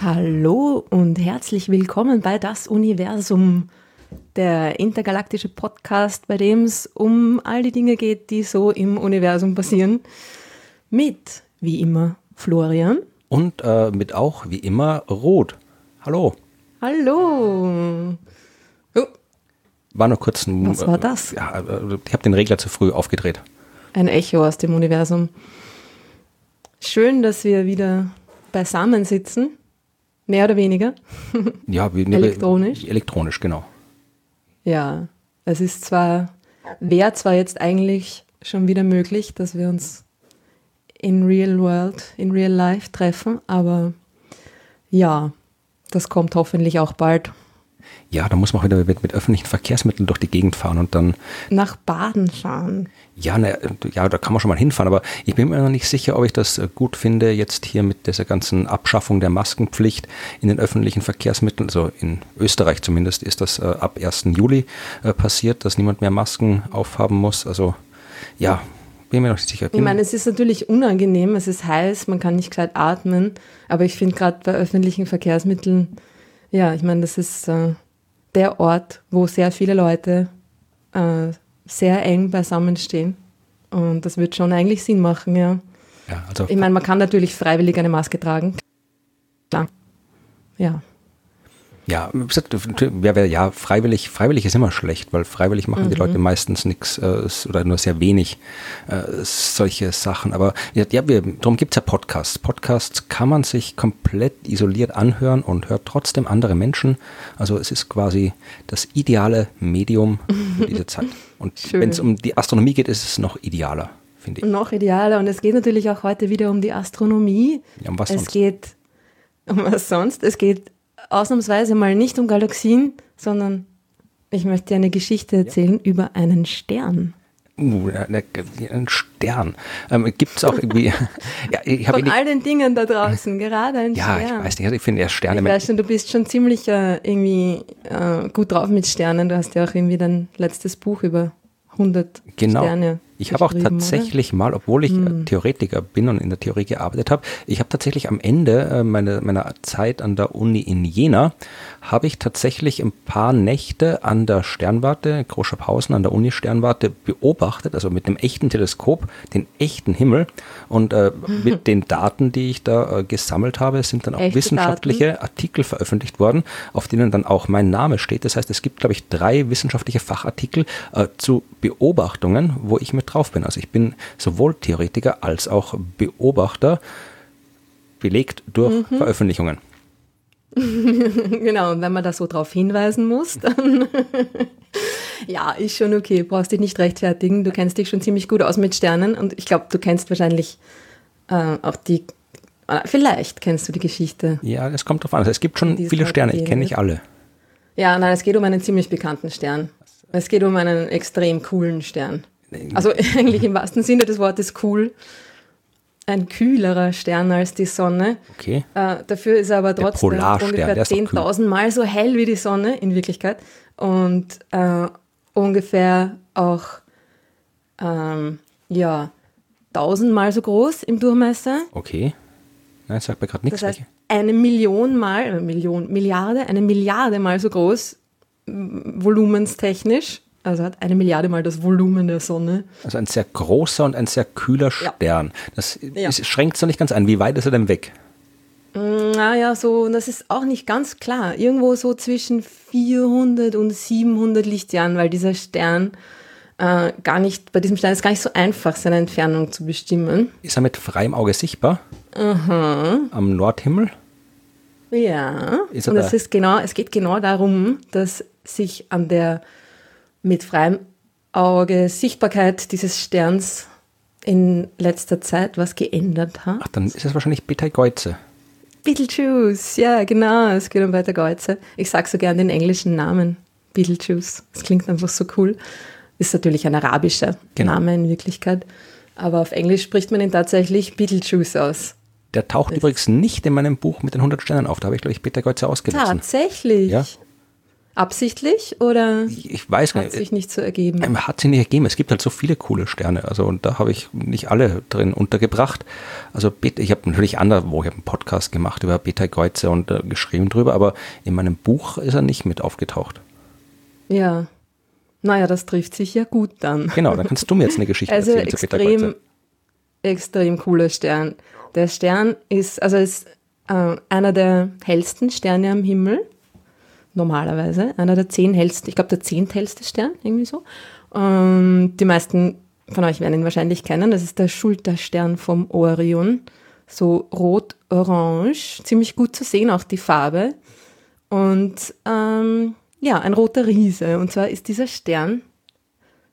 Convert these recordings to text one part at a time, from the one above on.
Hallo und herzlich willkommen bei Das Universum, der intergalaktische Podcast, bei dem es um all die Dinge geht, die so im Universum passieren. Mit, wie immer, Florian. Und äh, mit auch, wie immer, Rot. Hallo. Hallo. War nur kurz ein. Was war das? Ja, äh, ich habe den Regler zu früh aufgedreht. Ein Echo aus dem Universum. Schön, dass wir wieder beisammen sitzen. Mehr oder weniger. Ja, wie, elektronisch. Elektronisch, genau. Ja, es ist zwar, wäre zwar jetzt eigentlich schon wieder möglich, dass wir uns in real world, in real life treffen, aber ja, das kommt hoffentlich auch bald. Ja, da muss man wieder mit, mit, öffentlichen Verkehrsmitteln durch die Gegend fahren und dann. Nach Baden fahren. Ja, ne, ja, da kann man schon mal hinfahren, aber ich bin mir noch nicht sicher, ob ich das äh, gut finde, jetzt hier mit dieser ganzen Abschaffung der Maskenpflicht in den öffentlichen Verkehrsmitteln. Also in Österreich zumindest ist das äh, ab 1. Juli äh, passiert, dass niemand mehr Masken aufhaben muss. Also ja, bin mir noch nicht sicher. Ich meine, es ist natürlich unangenehm, es ist heiß, man kann nicht gescheit atmen, aber ich finde gerade bei öffentlichen Verkehrsmitteln, ja, ich meine, das ist äh, der Ort, wo sehr viele Leute äh, sehr eng beisammen stehen. Und das wird schon eigentlich Sinn machen, ja. ja also ich meine, man kann natürlich freiwillig eine Maske tragen. Ja. Ja, ja, ja, freiwillig, freiwillig ist immer schlecht, weil freiwillig machen mhm. die Leute meistens nichts äh, oder nur sehr wenig äh, solche Sachen. Aber ja, wir, darum gibt's ja Podcasts. Podcasts kann man sich komplett isoliert anhören und hört trotzdem andere Menschen. Also es ist quasi das ideale Medium für diese Zeit. Und wenn es um die Astronomie geht, ist es noch idealer, finde ich. Noch idealer. Und es geht natürlich auch heute wieder um die Astronomie. Ja, um was es sonst? geht um was sonst? Es geht ausnahmsweise mal nicht um Galaxien, sondern ich möchte dir eine Geschichte erzählen ja. über einen Stern. Uh, ein Stern. Ähm, Gibt es auch irgendwie. ja, ich Von all den Dingen da draußen, gerade ein ja, Stern. Ja, ich weiß nicht, ich finde ja Sterne. Ich weiß schon, du bist schon ziemlich äh, irgendwie äh, gut drauf mit Sternen. Du hast ja auch irgendwie dein letztes Buch über 100 genau. Sterne. Ich habe auch tatsächlich oder? mal, obwohl ich hm. Theoretiker bin und in der Theorie gearbeitet habe, ich habe tatsächlich am Ende äh, meine, meiner Zeit an der Uni in Jena, habe ich tatsächlich ein paar Nächte an der Sternwarte, Großschapphausen, an der Uni-Sternwarte beobachtet, also mit einem echten Teleskop, den echten Himmel. Und äh, mit den Daten, die ich da äh, gesammelt habe, sind dann auch Echte wissenschaftliche Daten? Artikel veröffentlicht worden, auf denen dann auch mein Name steht. Das heißt, es gibt, glaube ich, drei wissenschaftliche Fachartikel äh, zu Beobachtungen, wo ich mit drauf bin. Also ich bin sowohl Theoretiker als auch Beobachter, belegt durch mhm. Veröffentlichungen. genau, und wenn man da so drauf hinweisen muss, dann ja, ist schon okay, brauchst dich nicht rechtfertigen. Du kennst dich schon ziemlich gut aus mit Sternen und ich glaube, du kennst wahrscheinlich äh, auch die, äh, vielleicht kennst du die Geschichte. Ja, es kommt drauf an. Also es gibt schon viele Sterne, ich kenne nicht alle. Ja, nein, es geht um einen ziemlich bekannten Stern. Es geht um einen extrem coolen Stern. Also eigentlich im wahrsten Sinne des Wortes cool ein kühlerer Stern als die Sonne. Okay. Äh, dafür ist er aber trotzdem ungefähr 10.000 Mal so hell wie die Sonne in Wirklichkeit und äh, ungefähr auch ähm, ja, 1000 Mal so groß im Durchmesser. Okay. Nein, sagt mir gerade nichts. Das heißt, eine Million Mal, äh, Million, Milliarde, eine Milliarde Mal so groß, volumenstechnisch also hat eine Milliarde mal das Volumen der Sonne. Also ein sehr großer und ein sehr kühler Stern. Das ja. schränkt es noch nicht ganz ein. Wie weit ist er denn weg? Mm, naja, so, das ist auch nicht ganz klar. Irgendwo so zwischen 400 und 700 Lichtjahren, weil dieser Stern äh, gar nicht, bei diesem Stern ist gar nicht so einfach, seine Entfernung zu bestimmen. Ist er mit freiem Auge sichtbar? Aha. Am Nordhimmel? Ja. und es, ist genau, es geht genau darum, dass sich an der mit freiem Auge Sichtbarkeit dieses Sterns in letzter Zeit was geändert hat. Ach, dann ist es wahrscheinlich Betelgeuse. Beetlejuice, ja, genau, es geht um Betelgeuse. Ich sage so gern den englischen Namen, Beetlejuice. Das klingt einfach so cool. Ist natürlich ein arabischer genau. Name in Wirklichkeit, aber auf Englisch spricht man ihn tatsächlich Beetlejuice aus. Der taucht das übrigens nicht in meinem Buch mit den 100 Sternen auf. Da habe ich, glaube ich, Betelgeuse ausgelassen. Tatsächlich? Ja. Absichtlich oder ich weiß hat sich nicht so ergeben? Ähm, hat sich nicht ergeben. Es gibt halt so viele coole Sterne. Also und da habe ich nicht alle drin untergebracht. Also ich habe natürlich andere, wo ich einen Podcast gemacht über Beta Geuze und äh, geschrieben drüber, aber in meinem Buch ist er nicht mit aufgetaucht. Ja. Naja, das trifft sich ja gut dann. Genau, dann kannst du mir jetzt eine Geschichte also erzählen extrem, zu Beta Geuze. Extrem cooler Stern. Der Stern ist, also ist äh, einer der hellsten Sterne am Himmel normalerweise. Einer der zehn hellsten, ich glaube der zehnthellste Stern, irgendwie so. Und die meisten von euch werden ihn wahrscheinlich kennen. Das ist der Schulterstern vom Orion. So rot-orange, ziemlich gut zu sehen, auch die Farbe. Und ähm, ja, ein roter Riese. Und zwar ist dieser Stern,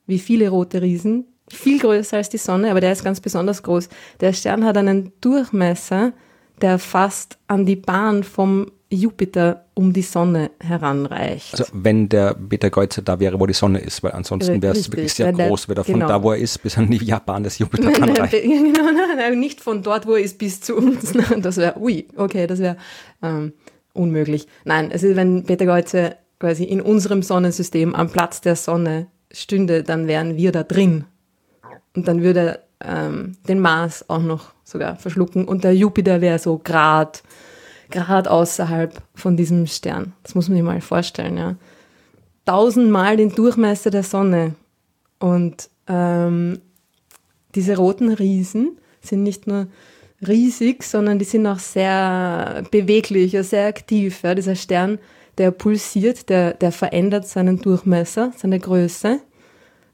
wie viele rote Riesen, viel größer als die Sonne, aber der ist ganz besonders groß. Der Stern hat einen Durchmesser, der fast an die Bahn vom Jupiter um die Sonne heranreicht. Also wenn der Betelgeuse da wäre, wo die Sonne ist, weil ansonsten wäre es wirklich sehr der, groß, wenn er von genau. da, wo er ist, bis an die Japan des Jupiter kann reichen. Genau, nein, nein, nicht von dort, wo er ist, bis zu uns. Das wäre, ui, okay, das wäre ähm, unmöglich. Nein, also wenn Betelgeuse quasi in unserem Sonnensystem am Platz der Sonne stünde, dann wären wir da drin. Und dann würde ähm, den Mars auch noch sogar verschlucken und der Jupiter wäre so grad gerade außerhalb von diesem Stern. Das muss man sich mal vorstellen, ja. Tausendmal den Durchmesser der Sonne. Und ähm, diese roten Riesen sind nicht nur riesig, sondern die sind auch sehr beweglich, sehr aktiv. Ja. Dieser Stern, der pulsiert, der, der verändert seinen Durchmesser, seine Größe.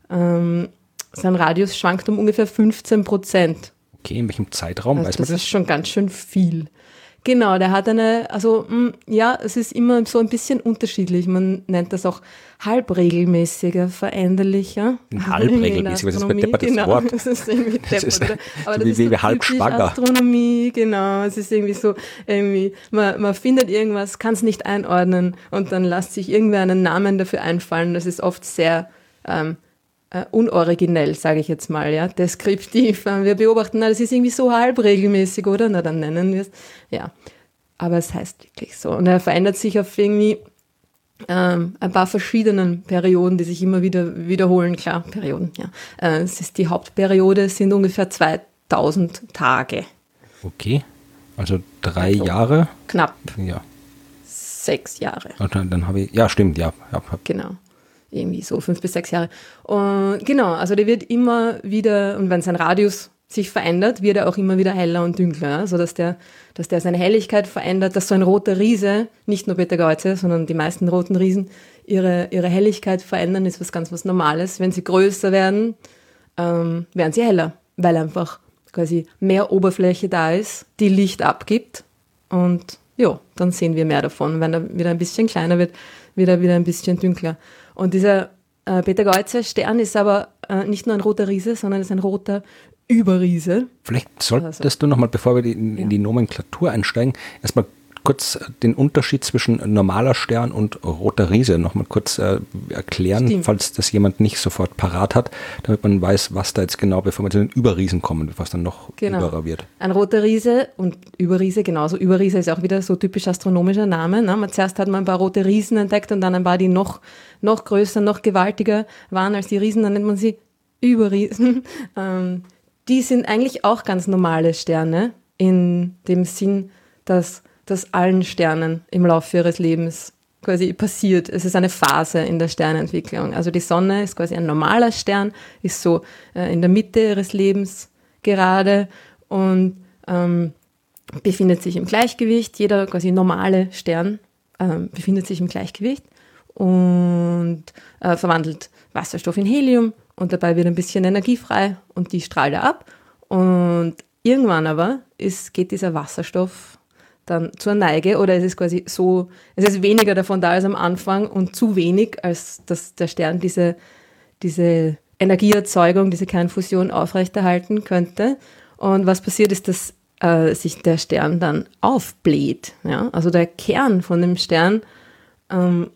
Ähm, sein Radius schwankt um ungefähr 15 Prozent. Okay, in welchem Zeitraum also weiß man das? Das ist schon ganz schön viel. Genau, der hat eine, also mh, mm, ja, es ist immer so ein bisschen unterschiedlich. Man nennt das auch halbregelmäßiger, veränderlicher. Halbregelmäßig, was ist bei Deppert das genau, Wort? Das ist irgendwie das ist, aber so das wie, ist wie halb schwanger. Astronomie, genau. Es ist irgendwie so, irgendwie, man, man findet irgendwas, kann es nicht einordnen und dann lässt sich irgendwer einen Namen dafür einfallen. Das ist oft sehr ähm, äh, unoriginell, sage ich jetzt mal, ja, deskriptiv. Wir beobachten, na, das ist irgendwie so halb regelmäßig, oder? Na, dann nennen wir es. Ja, aber es heißt wirklich so. Und er verändert sich auf irgendwie ähm, ein paar verschiedenen Perioden, die sich immer wieder wiederholen. Klar, Perioden, ja. Äh, es ist die Hauptperiode, sind ungefähr 2000 Tage. Okay, also drei also Jahre? Knapp. Ja. Sechs Jahre. Und dann, dann habe ich, ja, stimmt, ja. ja. Genau irgendwie so fünf bis sechs Jahre. Und genau, also der wird immer wieder, und wenn sein Radius sich verändert, wird er auch immer wieder heller und dünkler, so dass der, dass der seine Helligkeit verändert, dass so ein roter Riese, nicht nur Peter Geuze, sondern die meisten roten Riesen, ihre, ihre Helligkeit verändern, ist was ganz was Normales. Wenn sie größer werden, ähm, werden sie heller, weil einfach quasi mehr Oberfläche da ist, die Licht abgibt und ja, dann sehen wir mehr davon. Wenn er wieder ein bisschen kleiner wird, wird er wieder ein bisschen dünkler. Und dieser äh, Peter Geuze Stern ist aber äh, nicht nur ein roter Riese, sondern ist ein roter Überriese. Vielleicht solltest also, du nochmal, bevor wir in, in ja. die Nomenklatur einsteigen, erstmal kurz den Unterschied zwischen normaler Stern und roter Riese nochmal kurz äh, erklären, Stimmt. falls das jemand nicht sofort parat hat, damit man weiß, was da jetzt genau, bevor wir zu den Überriesen kommen, bevor es dann noch genau. überer wird. Ein roter Riese und Überriese genauso. Überriese ist auch wieder so typisch astronomischer Name. Ne? zuerst hat man ein paar rote Riesen entdeckt und dann ein paar, die noch, noch größer, noch gewaltiger waren als die Riesen, dann nennt man sie Überriesen. Ähm, die sind eigentlich auch ganz normale Sterne in dem Sinn, dass das allen Sternen im Laufe ihres Lebens quasi passiert. Es ist eine Phase in der Sternentwicklung. Also die Sonne ist quasi ein normaler Stern, ist so äh, in der Mitte ihres Lebens gerade und ähm, befindet sich im Gleichgewicht. Jeder quasi normale Stern ähm, befindet sich im Gleichgewicht und äh, verwandelt Wasserstoff in Helium und dabei wird ein bisschen Energie frei und die strahlt er ab. Und irgendwann aber ist, geht dieser Wasserstoff dann zur Neige oder es ist quasi so, es ist weniger davon da als am Anfang und zu wenig, als dass der Stern diese, diese Energieerzeugung, diese Kernfusion aufrechterhalten könnte. Und was passiert ist, dass äh, sich der Stern dann aufbläht. Ja? Also der Kern von dem Stern ähm,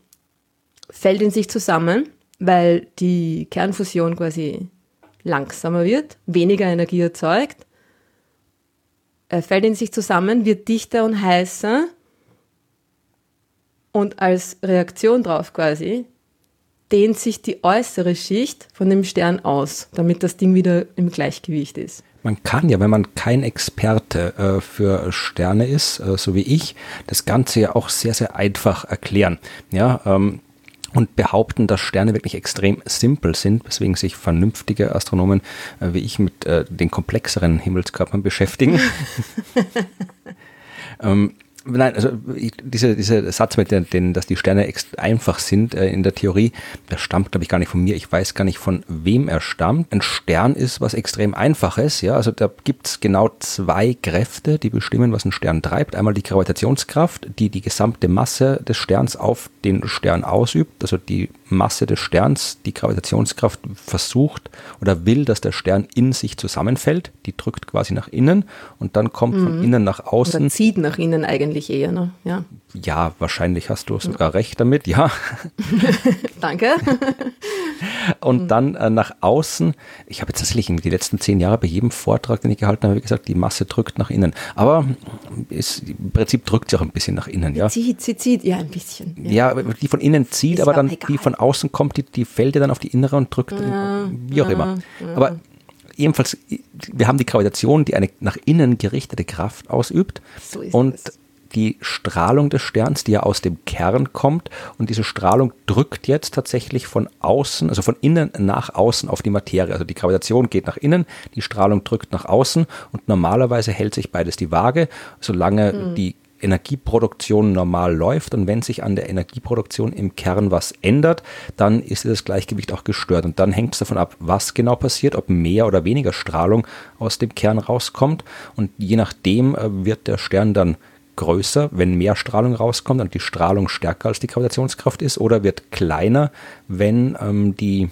fällt in sich zusammen, weil die Kernfusion quasi langsamer wird, weniger Energie erzeugt äh, fällt in sich zusammen, wird dichter und heißer Und als Reaktion darauf quasi dehnt sich die äußere Schicht von dem Stern aus, damit das Ding wieder im Gleichgewicht ist. Man kann ja, wenn man kein Experte äh, für Sterne ist, äh, so wie ich, das Ganze ja auch sehr, sehr einfach erklären. Ja, ähm, und behaupten, dass Sterne wirklich extrem simpel sind, weswegen sich vernünftige Astronomen äh, wie ich mit äh, den komplexeren Himmelskörpern beschäftigen. ähm, Nein, also dieser diese Satz mit den, den, dass die Sterne einfach sind äh, in der Theorie, der stammt, glaube ich, gar nicht von mir. Ich weiß gar nicht, von wem er stammt. Ein Stern ist was extrem Einfaches, ja. Also da gibt es genau zwei Kräfte, die bestimmen, was ein Stern treibt. Einmal die Gravitationskraft, die die gesamte Masse des Sterns auf den Stern ausübt, also die Masse des Sterns, die Gravitationskraft versucht oder will, dass der Stern in sich zusammenfällt. Die drückt quasi nach innen und dann kommt mhm. von innen nach außen. Oder zieht nach innen eigentlich eher, ne? Ja. Ja, wahrscheinlich hast du sogar recht damit, ja. Danke. Und dann äh, nach außen, ich habe jetzt tatsächlich die letzten zehn Jahre bei jedem Vortrag, den ich gehalten habe, gesagt, die Masse drückt nach innen. Aber ist, im Prinzip drückt sie auch ein bisschen nach innen, ja. Zieht, sie zieht, ja, ein bisschen. Ja, ja die von innen zieht, ist aber dann egal. die von außen kommt, die, die fällt ja dann auf die innere und drückt, ja, wie auch ja, immer. Aber jedenfalls, wir haben die Gravitation, die eine nach innen gerichtete Kraft ausübt. So ist und es die Strahlung des Sterns, die ja aus dem Kern kommt. Und diese Strahlung drückt jetzt tatsächlich von außen, also von innen nach außen auf die Materie. Also die Gravitation geht nach innen, die Strahlung drückt nach außen und normalerweise hält sich beides die Waage, solange mhm. die Energieproduktion normal läuft und wenn sich an der Energieproduktion im Kern was ändert, dann ist das Gleichgewicht auch gestört und dann hängt es davon ab, was genau passiert, ob mehr oder weniger Strahlung aus dem Kern rauskommt und je nachdem äh, wird der Stern dann größer, wenn mehr Strahlung rauskommt und die Strahlung stärker als die Gravitationskraft ist, oder wird kleiner, wenn ähm, die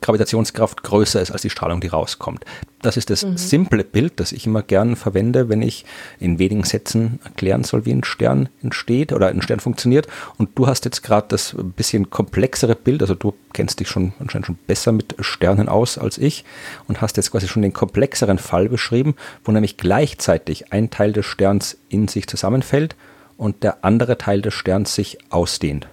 Gravitationskraft größer ist als die Strahlung, die rauskommt. Das ist das mhm. simple Bild, das ich immer gern verwende, wenn ich in wenigen Sätzen erklären soll, wie ein Stern entsteht oder ein Stern funktioniert. Und du hast jetzt gerade das bisschen komplexere Bild, also du kennst dich schon anscheinend schon besser mit Sternen aus als ich und hast jetzt quasi schon den komplexeren Fall beschrieben, wo nämlich gleichzeitig ein Teil des Sterns in sich zusammenfällt und der andere Teil des Sterns sich ausdehnt.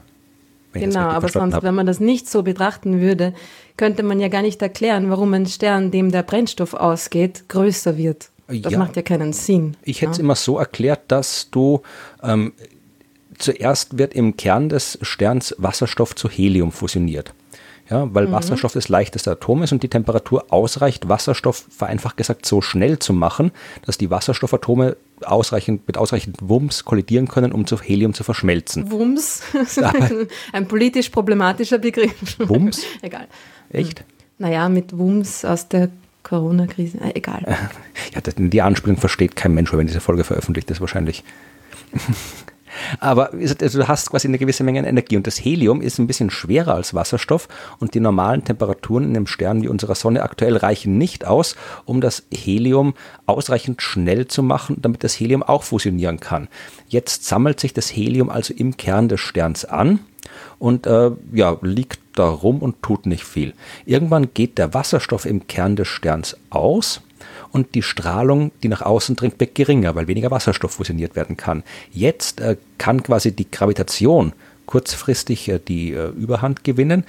Genau, aber sonst, habe. wenn man das nicht so betrachten würde, könnte man ja gar nicht erklären, warum ein Stern, dem der Brennstoff ausgeht, größer wird. Das ja, macht ja keinen Sinn. Ich hätte es immer so erklärt, dass du ähm, zuerst wird im Kern des Sterns Wasserstoff zu Helium fusioniert. Ja, weil mhm. Wasserstoff das leichteste Atom ist und die Temperatur ausreicht, Wasserstoff vereinfacht gesagt so schnell zu machen, dass die Wasserstoffatome ausreichend, mit ausreichend Wumms kollidieren können, um zu Helium zu verschmelzen. Wumms? ein, politisch problematischer Begriff. Wumms? Egal. Echt? Hm. Naja, mit Wumms aus der Corona-Krise. Äh, egal. Ja, die Anspielung versteht kein Mensch, wenn diese Folge veröffentlicht ist, wahrscheinlich. Aber also du hast quasi eine gewisse Menge an Energie und das Helium ist ein bisschen schwerer als Wasserstoff und die normalen Temperaturen in einem Stern wie unserer Sonne aktuell reichen nicht aus, um das Helium ausreichend schnell zu machen, damit das Helium auch fusionieren kann. Jetzt sammelt sich das Helium also im Kern des Sterns an und äh, ja, liegt da rum und tut nicht viel. Irgendwann geht der Wasserstoff im Kern des Sterns aus und die Strahlung, die nach außen dringt, wird geringer, weil weniger Wasserstoff fusioniert werden kann. Jetzt äh, kann quasi die Gravitation kurzfristig äh, die äh, Überhand gewinnen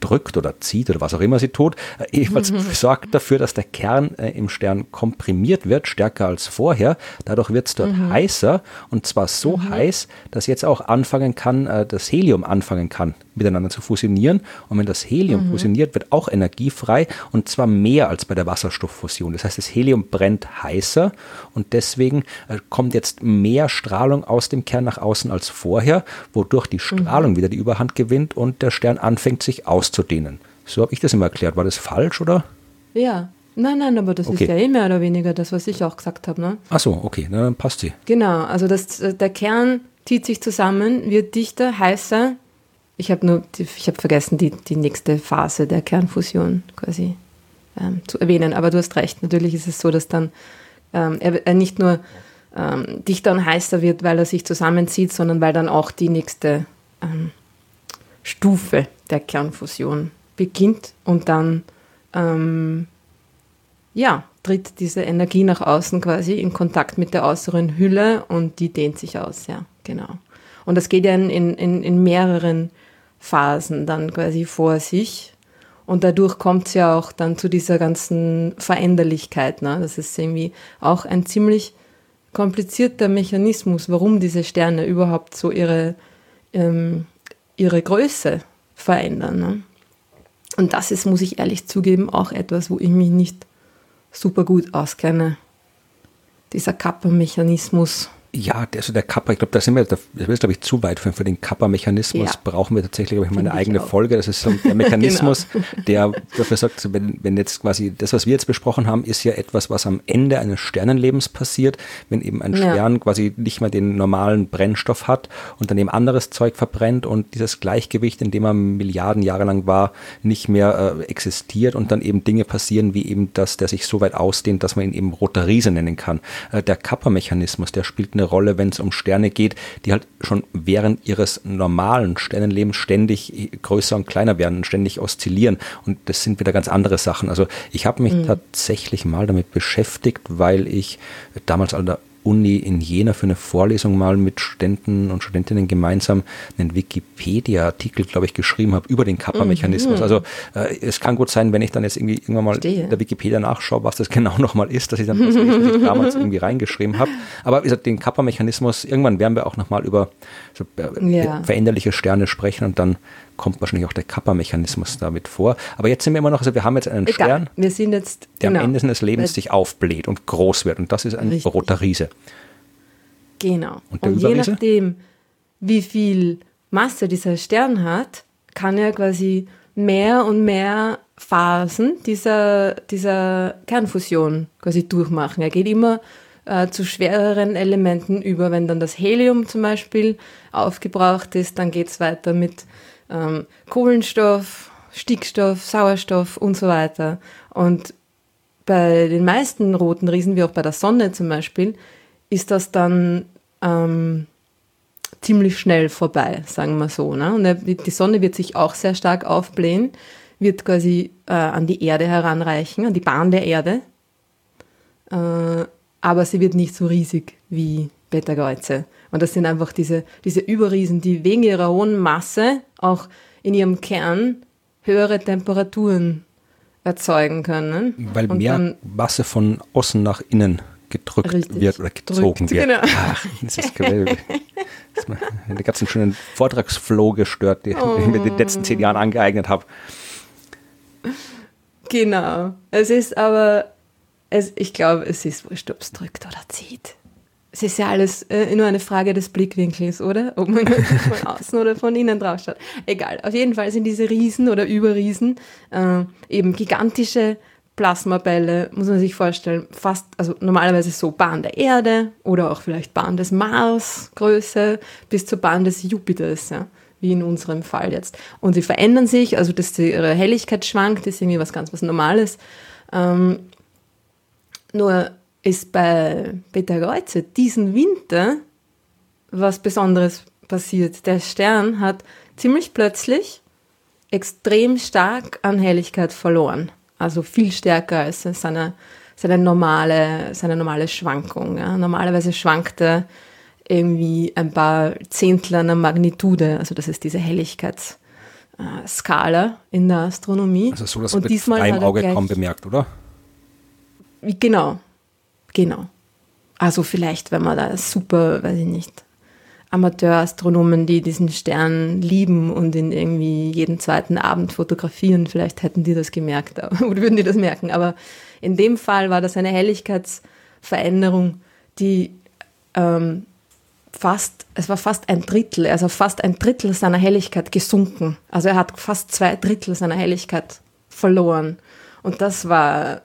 drückt oder zieht oder was auch immer sie tut, äh, jedenfalls sorgt dafür, dass der Kern äh, im Stern komprimiert wird, stärker als vorher. Dadurch wird es dort mhm. heißer und zwar so mhm. heiß, dass jetzt auch anfangen kann, äh, das Helium anfangen kann, miteinander zu fusionieren. Und wenn das Helium mhm. fusioniert, wird auch Energie frei und zwar mehr als bei der Wasserstofffusion. Das heißt, das Helium brennt heißer und deswegen äh, kommt jetzt mehr Strahlung aus dem Kern nach außen als vorher, wodurch die mhm. Strahlung wieder die Überhand gewinnt und der Stern anfängt sich auszudehnen. So habe ich das immer erklärt. War das falsch oder? Ja, Nein, nein, aber das okay. ist ja eh mehr oder weniger das, was ich auch gesagt habe. Ne? Ach so, okay, Na, dann passt sie. Genau, also das, der Kern zieht sich zusammen, wird dichter, heißer ich habe nur, ich habe vergessen, die, die nächste Phase der Kernfusion quasi ähm, zu erwähnen. Aber du hast recht, natürlich ist es so, dass dann ähm, er, er, nicht nur ähm, dichter und heißer wird, weil er sich zusammenzieht, sondern weil dann auch die nächste ähm, Stufe der Kernfusion beginnt und dann ähm, ja, tritt diese Energie nach außen quasi in Kontakt mit der äußeren Hülle und die dehnt sich aus, ja, genau. Und das geht ja in, in, in mehreren Phasen dann quasi vor sich. Und dadurch kommt es ja auch dann zu dieser ganzen Veränderlichkeit. Ne? Das ist irgendwie auch ein ziemlich komplizierter Mechanismus, warum diese Sterne überhaupt so ihre, ähm, ihre Größe verändern. Ne? Und das ist, muss ich ehrlich zugeben, auch etwas, wo ich mich nicht super gut auskenne. Dieser Kappa-Mechanismus. Ja, also der Kappa, ich glaube, da sind wir, das ist glaube ich zu weit für, für den Kappa-Mechanismus. Ja. Brauchen wir tatsächlich, glaube ich, mal eine eigene auch. Folge. Das ist so der Mechanismus, genau. der dafür sagt, wenn, wenn jetzt quasi das, was wir jetzt besprochen haben, ist ja etwas, was am Ende eines Sternenlebens passiert, wenn eben ein ja. Stern quasi nicht mehr den normalen Brennstoff hat und dann eben anderes Zeug verbrennt und dieses Gleichgewicht, in dem er Milliarden Jahre lang war, nicht mehr äh, existiert und dann eben Dinge passieren, wie eben das, der sich so weit ausdehnt, dass man ihn eben roter Riese nennen kann. Äh, der Kappa-Mechanismus, der spielt eine eine Rolle, wenn es um Sterne geht, die halt schon während ihres normalen Sternenlebens ständig größer und kleiner werden und ständig oszillieren. Und das sind wieder ganz andere Sachen. Also ich habe mich mhm. tatsächlich mal damit beschäftigt, weil ich damals an der Uni in Jena für eine Vorlesung mal mit Studenten und Studentinnen gemeinsam einen Wikipedia-Artikel, glaube ich, geschrieben habe über den Kappa-Mechanismus. Mhm. Also äh, es kann gut sein, wenn ich dann jetzt irgendwie irgendwann mal Stehe. in der Wikipedia nachschaue, was das genau nochmal ist, dass ich dann das, was ich damals irgendwie reingeschrieben habe. Aber wie gesagt, den Kappa-Mechanismus, irgendwann werden wir auch nochmal über so, äh, ja. veränderliche Sterne sprechen und dann kommt wahrscheinlich auch der Kappa-Mechanismus damit vor. Aber jetzt sind wir immer noch, also wir haben jetzt einen Egal. Stern, wir sind jetzt, der genau. am Ende seines Lebens sich aufbläht und groß wird. Und das ist ein Richtig. roter Riese. Genau. Und, und je nachdem, wie viel Masse dieser Stern hat, kann er quasi mehr und mehr Phasen dieser, dieser Kernfusion quasi durchmachen. Er geht immer äh, zu schwereren Elementen über. Wenn dann das Helium zum Beispiel aufgebraucht ist, dann geht es weiter mit ähm, Kohlenstoff, Stickstoff, Sauerstoff und so weiter. Und bei den meisten roten Riesen, wie auch bei der Sonne zum Beispiel, ist das dann ähm, ziemlich schnell vorbei, sagen wir so. Ne? Und die Sonne wird sich auch sehr stark aufblähen, wird quasi äh, an die Erde heranreichen, an die Bahn der Erde. Äh, aber sie wird nicht so riesig wie Beta-Kreuze. Und das sind einfach diese, diese Überriesen, die wegen ihrer hohen Masse auch in ihrem Kern höhere Temperaturen erzeugen können. Weil und mehr Masse von außen nach innen gedrückt richtig, wird oder gezogen drückt, wird. Genau. Ach, das ist Gewölbe. Den ganzen schönen Vortragsflow gestört, den oh. ich mir in den letzten zehn Jahren angeeignet habe. Genau. Es ist aber, es, ich glaube, es ist wurscht, ob es drückt oder zieht es ist ja alles äh, nur eine Frage des Blickwinkels, oder? Ob man von außen oder von innen drauf schaut. Egal. Auf jeden Fall sind diese Riesen oder Überriesen äh, eben gigantische Plasmabälle, muss man sich vorstellen, fast, also normalerweise so Bahn der Erde oder auch vielleicht Bahn des Mars, Größe, bis zur Bahn des Jupiters, ja, wie in unserem Fall jetzt. Und sie verändern sich, also dass ihre Helligkeit schwankt, ist irgendwie was ganz was Normales. Ähm, nur ist bei Peter Kreuze diesen Winter was Besonderes passiert. Der Stern hat ziemlich plötzlich extrem stark an Helligkeit verloren. Also viel stärker als seine, seine, normale, seine normale Schwankung. Ja. Normalerweise schwankt er irgendwie ein paar Zehntel einer Magnitude. Also das ist diese Helligkeitsskala in der Astronomie. Also so, dass man mit freiem Auge kaum bemerkt, oder? Genau, Genau. Also vielleicht, wenn man da super, weiß ich nicht, Amateurastronomen, die diesen Stern lieben und ihn irgendwie jeden zweiten Abend fotografieren, vielleicht hätten die das gemerkt oder würden die das merken. Aber in dem Fall war das eine Helligkeitsveränderung, die ähm, fast, es war fast ein Drittel, also fast ein Drittel seiner Helligkeit gesunken. Also er hat fast zwei Drittel seiner Helligkeit verloren. Und das war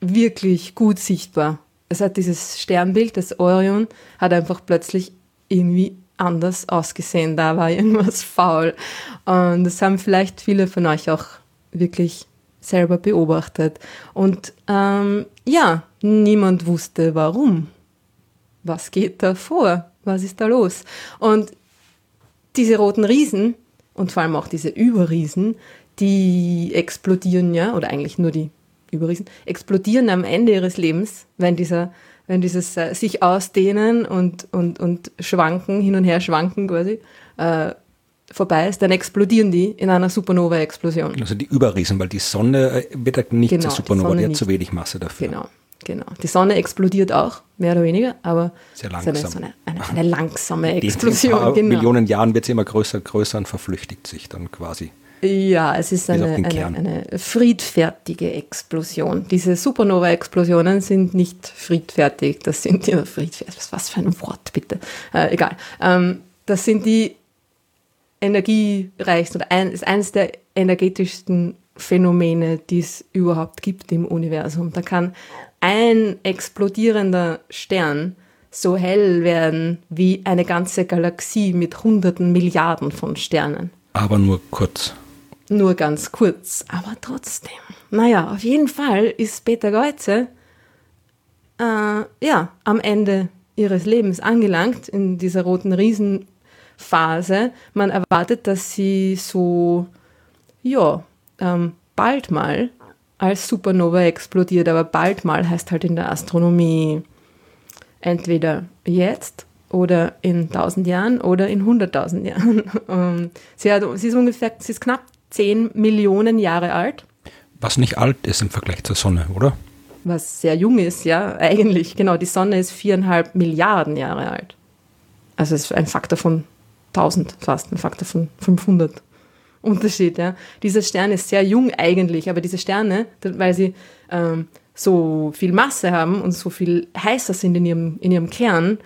wirklich gut sichtbar es hat dieses Sternbild, das Orion, hat einfach plötzlich irgendwie anders ausgesehen. Da war irgendwas faul. Und das haben vielleicht viele von euch auch wirklich selber beobachtet. Und ähm, ja, niemand wusste warum. Was geht da vor? Was ist da los? Und diese roten Riesen und vor allem auch diese Überriesen, die explodieren ja, oder eigentlich nur die Überriesen, explodieren am Ende ihres Lebens, wenn dieser wenn dieses äh, sich ausdehnen und, und, und schwanken, hin und her schwanken quasi, äh, vorbei ist, dann explodieren die in einer Supernova-Explosion. Also die Überriesen, weil die Sonne äh, wird nicht genau, zur Supernova, die, die hat zu wenig Masse dafür. Genau, genau. Die Sonne explodiert auch, mehr oder weniger, aber sehr langsam. So eine, eine, eine, langsame Explosion. In ein paar genau. Millionen Jahren wird sie immer größer größer und verflüchtigt sich dann quasi. Ja, es ist eine, eine, eine, friedfertige Explosion. Diese Supernova-Explosionen sind nicht friedfertig. Das sind ja friedfertig. Was für ein Wort, bitte. Äh, egal. Ähm, das sind die energiereichsten oder ein, ist eines der energetischsten Phänomene, die es überhaupt gibt im Universum. Da kann ein explodierender Stern so hell werden wie eine ganze Galaxie mit hunderten Milliarden von Sternen. Aber nur kurz. Nur ganz kurz, aber trotzdem. Naja, auf jeden Fall ist Peter Geuze äh, ja, am Ende ihres Lebens angelangt in dieser roten Riesen Phase. Man erwartet, dass sie so, ja, ähm, bald mal als Supernova explodiert, aber bald mal heißt halt in der Astronomie entweder jetzt oder in 1000 Jahren oder in 100.000 Jahren. Ähm, sie, hat, sie ist ungefähr, sie ist knapp 10 Millionen Jahre alt. Was nicht alt ist im Vergleich zur Sonne, oder? Was sehr jung ist, ja, eigentlich. Genau, die Sonne ist viereinhalb Milliarden Jahre alt. Also es ist ein Faktor von 1000 fast, ein Faktor von 500 Unterschied. Ja. Dieser Stern ist sehr jung eigentlich, aber diese Sterne, weil sie ähm, so viel Masse haben und so viel heißer sind in ihrem, in ihrem Kern,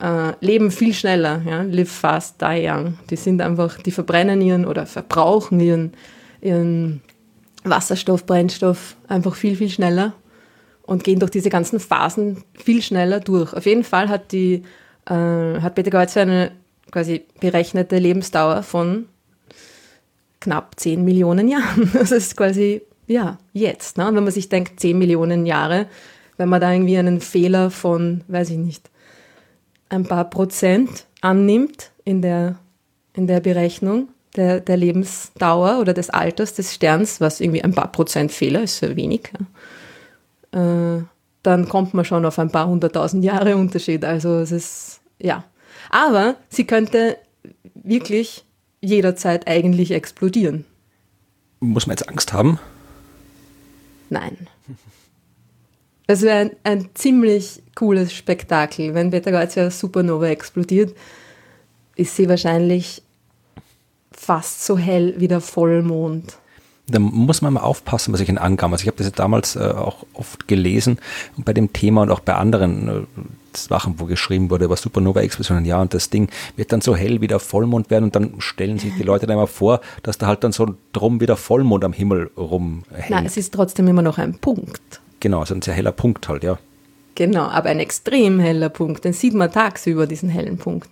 äh, leben viel schneller. Ja. Live fast, die young. Die sind einfach, die verbrennen ihren oder verbrauchen ihren, ihren Wasserstoff, Brennstoff einfach viel, viel schneller und gehen durch diese ganzen Phasen viel schneller durch. Auf jeden Fall hat die äh, hat Peter Geuze eine quasi berechnete Lebensdauer von knapp 10 Millionen Jahren. Das ist quasi, ja, jetzt. Ne? Und wenn man sich denkt, 10 Millionen Jahre, wenn man da irgendwie einen Fehler von, weiß ich nicht, ein paar Prozent annimmt in der, in der Berechnung der, der Lebensdauer oder des Alters des Sterns, was irgendwie ein paar Prozent Fehler ist, sehr wenig, ja, äh, dann kommt man schon auf ein paar hunderttausend Jahre Unterschied. Also es ist, ja, aber sie könnte wirklich jederzeit eigentlich explodieren. Muss man jetzt Angst haben? Nein. Es wäre ein, ein, ziemlich cooles Spektakel. Wenn Beta Gautia Supernova explodiert, ist sie wahrscheinlich fast so hell wie der Vollmond da muss man mal aufpassen, was ich in Angaben. Also ich habe das damals äh, auch oft gelesen und bei dem Thema und auch bei anderen äh, Sachen, wo geschrieben wurde über Supernova-Explosionen, ja, und das Ding wird dann so hell wie der Vollmond werden und dann stellen sich die Leute dann immer vor, dass da halt dann so drum wie der Vollmond am Himmel rumhängt. Nein, es ist trotzdem immer noch ein Punkt. Genau, also ein sehr heller Punkt halt, ja. Genau, aber ein extrem heller Punkt. Den sieht man tagsüber, diesen hellen Punkt.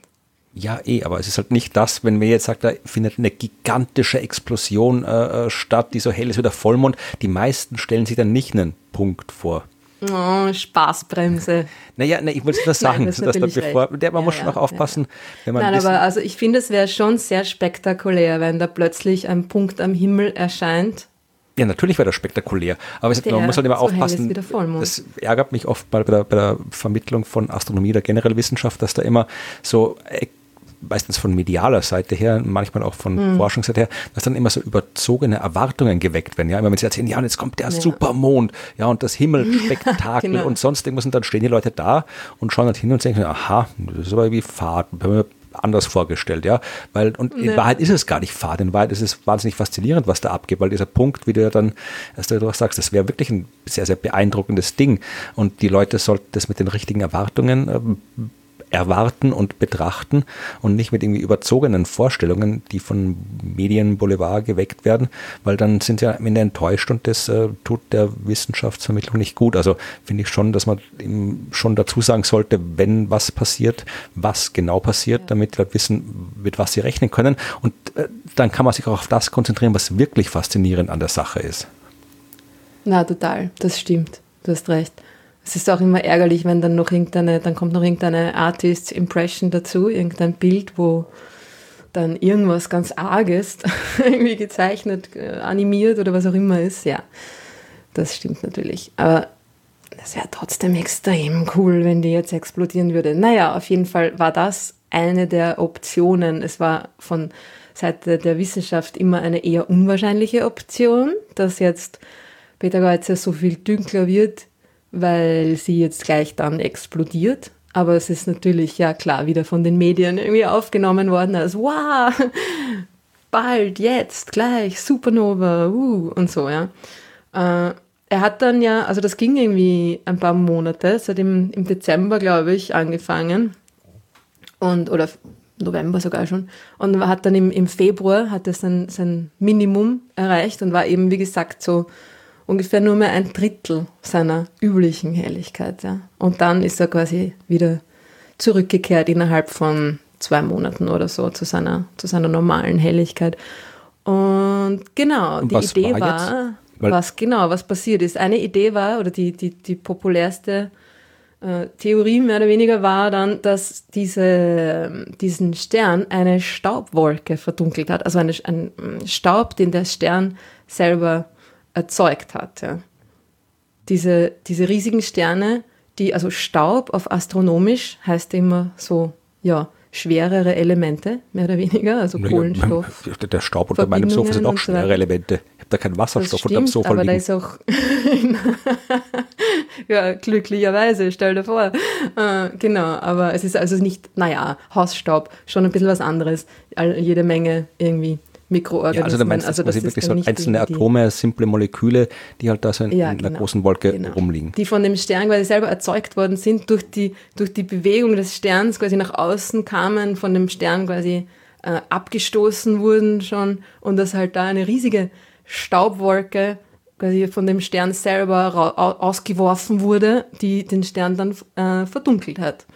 Ja, eh, aber es ist halt nicht das, wenn man jetzt sagt, da findet eine gigantische Explosion äh, äh, statt, die so hell ist wie der Vollmond. Die meisten stellen sich dann nicht einen Punkt vor. Oh, Spaßbremse. Naja, na, ich wollte das sagen, Nein, das dass da bevor, der, man ja, muss schon auch aufpassen. Ja. Wenn man Nein, aber also ich finde, es wäre schon sehr spektakulär, wenn da plötzlich ein Punkt am Himmel erscheint. Ja, natürlich wäre das spektakulär. Aber es, man muss halt immer so aufpassen. Das ärgert mich oft mal bei der, bei der Vermittlung von Astronomie oder generell Wissenschaft, dass da immer so äh, meistens von medialer Seite her, manchmal auch von mhm. Forschungsseite her, dass dann immer so überzogene Erwartungen geweckt werden. Ja, immer wenn sie erzählen, ja, und jetzt kommt der ja. Supermond, ja, und das Himmelspektakel genau. und sonst irgendwas, und dann stehen die Leute da und schauen halt hin und denken, aha, das ist aber wie Fahrt, anders vorgestellt, ja, weil und in Wahrheit ist es gar nicht Fahrt, in Wahrheit ist es wahnsinnig faszinierend, was da abgeht, weil dieser Punkt, wie du ja dann, als du doch sagst, das wäre wirklich ein sehr, sehr beeindruckendes Ding. Und die Leute sollten das mit den richtigen Erwartungen äh, erwarten und betrachten und nicht mit irgendwie überzogenen Vorstellungen, die von Medien Boulevard geweckt werden, weil dann sind sie am Ende enttäuscht und das äh, tut der Wissenschaftsvermittlung nicht gut. Also finde ich schon, dass man schon dazu sagen sollte, wenn was passiert, was genau passiert, ja. damit wir wissen, mit was sie rechnen können. Und äh, dann kann man sich auch auf das konzentrieren, was wirklich faszinierend an der Sache ist. Na, total, das stimmt. Du hast recht. Es ist auch immer ärgerlich, wenn dann noch irgendeine, dann kommt noch irgendeine Artist Impression dazu, irgendein Bild, wo dann irgendwas ganz Arges irgendwie gezeichnet, äh, animiert oder was auch immer ist. Ja, das stimmt natürlich. Aber das wäre trotzdem extrem cool, wenn die jetzt explodieren würde. Naja, auf jeden Fall war das eine der Optionen. Es war von Seite der Wissenschaft immer eine eher unwahrscheinliche Option, dass jetzt Peter Geuzer so viel dünkler wird, weil sie jetzt gleich dann explodiert. Aber es ist natürlich, ja klar, wieder von den Medien irgendwie aufgenommen worden als, wow, bald, jetzt, gleich, Supernova, uh, und so, ja. Äh, er hat dann ja, also das ging irgendwie ein paar Monate, seit im, im Dezember, glaube ich, angefangen. Und, oder November sogar schon. Und hat dann im, im Februar, hat er sein, sein Minimum erreicht und war eben, wie gesagt, so ungefähr nur mehr ein Drittel seiner üblichen Helligkeit. Ja. Und dann ist er quasi wieder zurückgekehrt innerhalb von zwei Monaten oder so zu seiner, zu seiner normalen Helligkeit. Und genau, und die Idee war, war was genau, was passiert ist. Eine Idee war, oder die, die, die populärste äh, Theorie mehr oder weniger war dann, dass diese, diesen Stern eine Staubwolke verdunkelt hat, also eine, ein Staub, den der Stern selber erzeugt hat. Ja. Diese, diese riesigen Sterne, die, also Staub auf astronomisch heißt immer so, ja, schwerere Elemente, mehr oder weniger, also Kohlenstoff. Der Staub unter meinem Sofa sind auch schwere so Elemente. Ich habe da keinen Wasserstoff stimmt, unter dem Sofa aber liegen. da ist auch, ja, glücklicherweise, stell dir vor. Äh, genau, aber es ist also nicht, naja, Hausstaub, schon ein bisschen was anderes. Jede Menge irgendwie Mikroorganismen. Ja, also du meinst, also das ist wirklich so einzelne Atome, simple Moleküle, die halt da so in, ja, in einer genau, großen Wolke genau. rumliegen. Die von dem Stern quasi selber erzeugt worden sind, durch die, durch die Bewegung des Sterns quasi nach außen kamen, von dem Stern quasi äh, abgestoßen wurden schon und dass halt da eine riesige Staubwolke quasi von dem Stern selber ausgeworfen wurde, die den Stern dann äh, verdunkelt hat.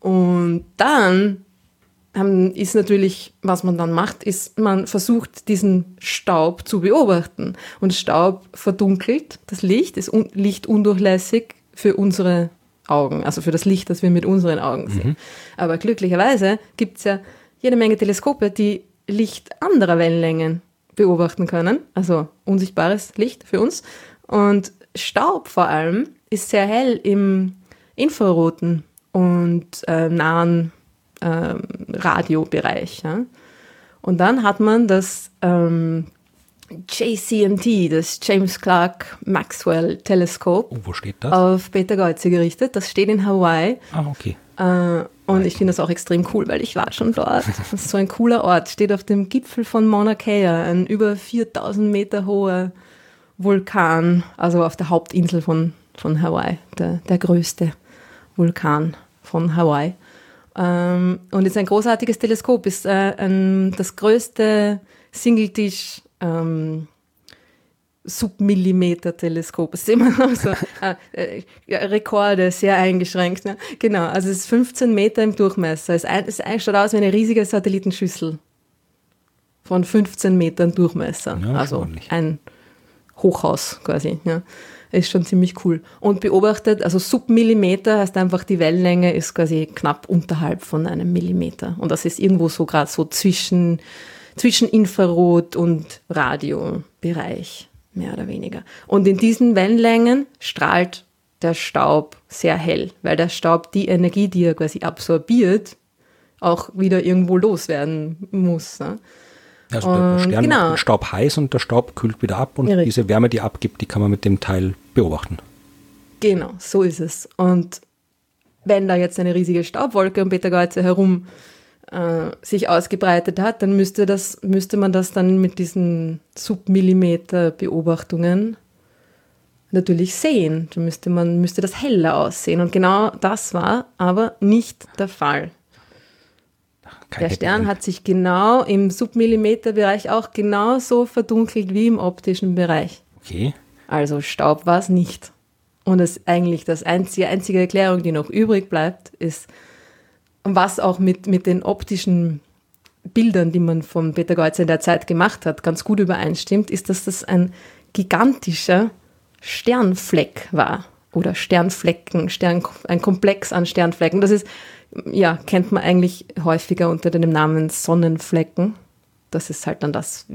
Und dann ist natürlich, was man dann macht, ist, man versucht, diesen Staub zu beobachten. Und Staub verdunkelt das Licht, ist un Licht undurchlässig für unsere Augen, also für das Licht, das wir mit unseren Augen sehen. Mhm. Aber glücklicherweise gibt es ja jede Menge Teleskope, die Licht anderer Wellenlängen beobachten können, also unsichtbares Licht für uns. Und Staub vor allem ist sehr hell im infraroten und äh, nahen ähm, Radiobereich. Ja? Und dann hat man das ähm, JCMT, das James Clark Maxwell Teleskop, oh, wo steht das? auf Beta Geuze gerichtet. Das steht in Hawaii. Ah, okay. Äh, und ich finde das auch extrem cool, weil ich war schon dort. Das ist so ein cooler Ort. Steht auf dem Gipfel von Mauna Kea, ein über 4000 Meter hoher Vulkan, also auf der Hauptinsel von, von Hawaii, der, der größte Vulkan von Hawaii. Ähm, und ist ein großartiges Teleskop, ist äh, ein, das größte Singletisch ähm, Submillimeter-Teleskop. Das ist immer noch so äh, äh, Rekorde, sehr eingeschränkt. Ne? Genau, also es ist 15 Meter im Durchmesser. Es, es, es schaut aus wie eine riesige Satellitenschüssel von 15 Metern Durchmesser. Ja, also ein Hochhaus quasi. Ja ist schon ziemlich cool. Und beobachtet, also Submillimeter heißt einfach, die Wellenlänge ist quasi knapp unterhalb von einem Millimeter. Und das ist irgendwo so gerade so zwischen, zwischen Infrarot und Radiobereich, mehr oder weniger. Und in diesen Wellenlängen strahlt der Staub sehr hell, weil der Staub die Energie, die er quasi absorbiert, auch wieder irgendwo loswerden muss. Ne? Also der Stern genau. Staub heiß und der Staub kühlt wieder ab und Richtig. diese Wärme, die abgibt, die kann man mit dem Teil beobachten. Genau, so ist es. Und wenn da jetzt eine riesige Staubwolke um Beta-Geuze herum äh, sich ausgebreitet hat, dann müsste, das, müsste man das dann mit diesen Submillimeter-Beobachtungen natürlich sehen. Da müsste man müsste das heller aussehen. Und genau das war aber nicht der Fall. Kein der Stern hat sich genau im Submillimeterbereich auch genauso verdunkelt wie im optischen Bereich. Okay. Also Staub war es nicht. Und das eigentlich das einzige, einzige Erklärung, die noch übrig bleibt, ist, was auch mit, mit den optischen Bildern, die man von Peter Geuzer in der Zeit gemacht hat, ganz gut übereinstimmt, ist, dass das ein gigantischer Sternfleck war. Oder Sternflecken, Stern, ein Komplex an Sternflecken. Das ist ja, kennt man eigentlich häufiger unter dem Namen Sonnenflecken. Das ist halt dann das,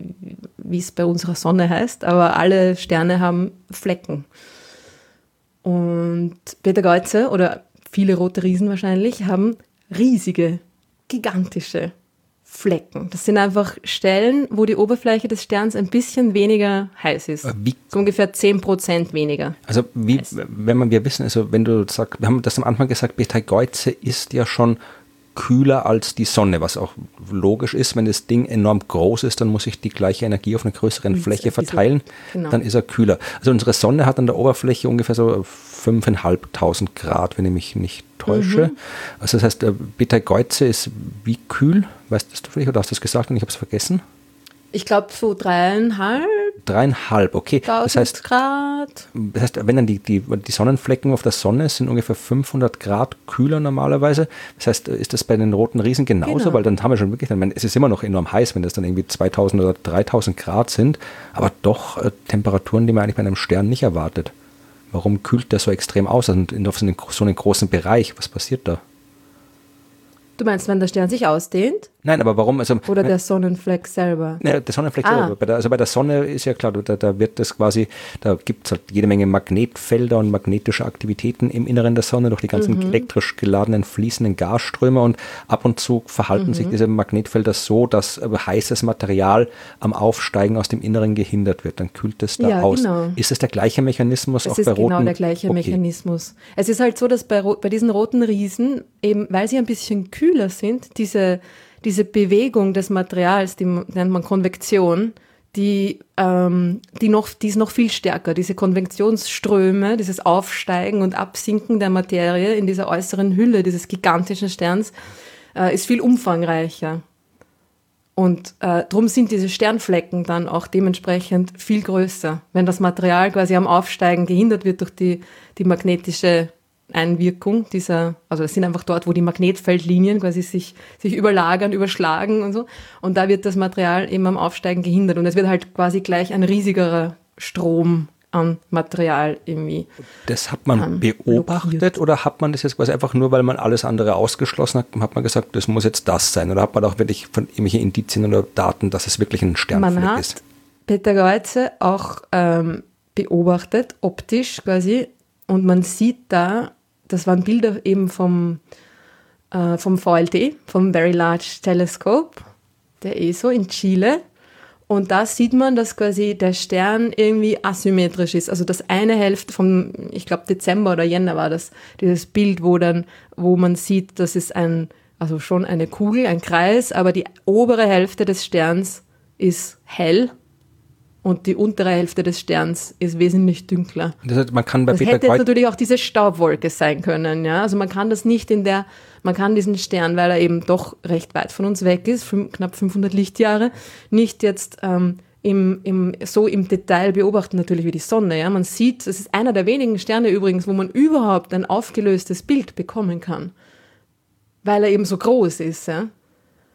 wie es bei unserer Sonne heißt. Aber alle Sterne haben Flecken. Und Peter Geuze oder viele rote Riesen wahrscheinlich haben riesige, gigantische Flecken. Das sind einfach Stellen, wo die Oberfläche des Sterns ein bisschen weniger heiß ist. Wie? So ungefähr 10% weniger. Also wie, wenn man, wir wissen, also wenn du sagst, wir haben das am Anfang gesagt, Betelgeuse ist ja schon kühler als die Sonne, was auch logisch ist. Wenn das Ding enorm groß ist, dann muss ich die gleiche Energie auf einer größeren Fläche verteilen. Genau. Dann ist er kühler. Also unsere Sonne hat an der Oberfläche ungefähr so 5.500 Grad, wenn ich mich nicht täusche. Mhm. Also das heißt, der Betelgeuse ist wie kühl? Weißt du das vielleicht oder hast du das gesagt und ich habe es vergessen? Ich glaube so dreieinhalb. Dreieinhalb, okay. Das heißt, Grad. Das heißt, wenn dann die, die, die Sonnenflecken auf der Sonne sind ungefähr 500 Grad kühler normalerweise. Das heißt, ist das bei den roten Riesen genauso? Genau. Weil dann haben wir schon wirklich, meine, es ist immer noch enorm heiß, wenn das dann irgendwie 2000 oder 3000 Grad sind, aber doch äh, Temperaturen, die man eigentlich bei einem Stern nicht erwartet. Warum kühlt der so extrem aus? Also in so einem großen Bereich, was passiert da? Du meinst, wenn der Stern sich ausdehnt? Nein, aber warum? Also, Oder der Sonnenfleck selber? Ja, der Sonnenfleck ah. selber. Bei der, also bei der Sonne ist ja klar, da, da wird das quasi, da gibt es halt jede Menge Magnetfelder und magnetische Aktivitäten im Inneren der Sonne durch die ganzen mhm. elektrisch geladenen fließenden Gasströme und ab und zu verhalten mhm. sich diese Magnetfelder so, dass heißes Material am Aufsteigen aus dem Inneren gehindert wird. Dann kühlt es da ja, aus. Genau. Ist es der gleiche Mechanismus es auch bei roten? Es ist genau der gleiche okay. Mechanismus. Es ist halt so, dass bei, bei diesen roten Riesen eben, weil sie ein bisschen kühler sind, diese diese Bewegung des Materials, die nennt man Konvektion, die, ähm, die, noch, die ist noch viel stärker. Diese Konvektionsströme, dieses Aufsteigen und Absinken der Materie in dieser äußeren Hülle dieses gigantischen Sterns äh, ist viel umfangreicher. Und äh, darum sind diese Sternflecken dann auch dementsprechend viel größer, wenn das Material quasi am Aufsteigen gehindert wird durch die, die magnetische Einwirkung dieser, also es sind einfach dort, wo die Magnetfeldlinien quasi sich, sich überlagern, überschlagen und so. Und da wird das Material eben am Aufsteigen gehindert und es wird halt quasi gleich ein riesigerer Strom an Material irgendwie. Das hat man ähm, beobachtet blockiert. oder hat man das jetzt quasi einfach nur, weil man alles andere ausgeschlossen hat, hat man gesagt, das muss jetzt das sein? Oder hat man auch wirklich von irgendwelchen Indizien oder Daten, dass es wirklich ein Sternfleck man hat ist? Peter Geuze auch ähm, beobachtet, optisch quasi, und man sieht da das waren Bilder eben vom, äh, vom VLT, vom Very Large Telescope, der ESO in Chile. Und da sieht man, dass quasi der Stern irgendwie asymmetrisch ist. Also das eine Hälfte vom, ich glaube Dezember oder Jänner war das, dieses Bild, wo dann, wo man sieht, das ist ein, also schon eine Kugel, ein Kreis, aber die obere Hälfte des Sterns ist hell und die untere Hälfte des Sterns ist wesentlich dünkler. Das heißt, man kann bei das Peter hätte jetzt natürlich auch diese Staubwolke sein können. Ja? Also man kann das nicht in der, man kann diesen Stern, weil er eben doch recht weit von uns weg ist, knapp 500 Lichtjahre, nicht jetzt ähm, im, im, so im Detail beobachten natürlich wie die Sonne. Ja? Man sieht, es ist einer der wenigen Sterne übrigens, wo man überhaupt ein aufgelöstes Bild bekommen kann, weil er eben so groß ist. Ja?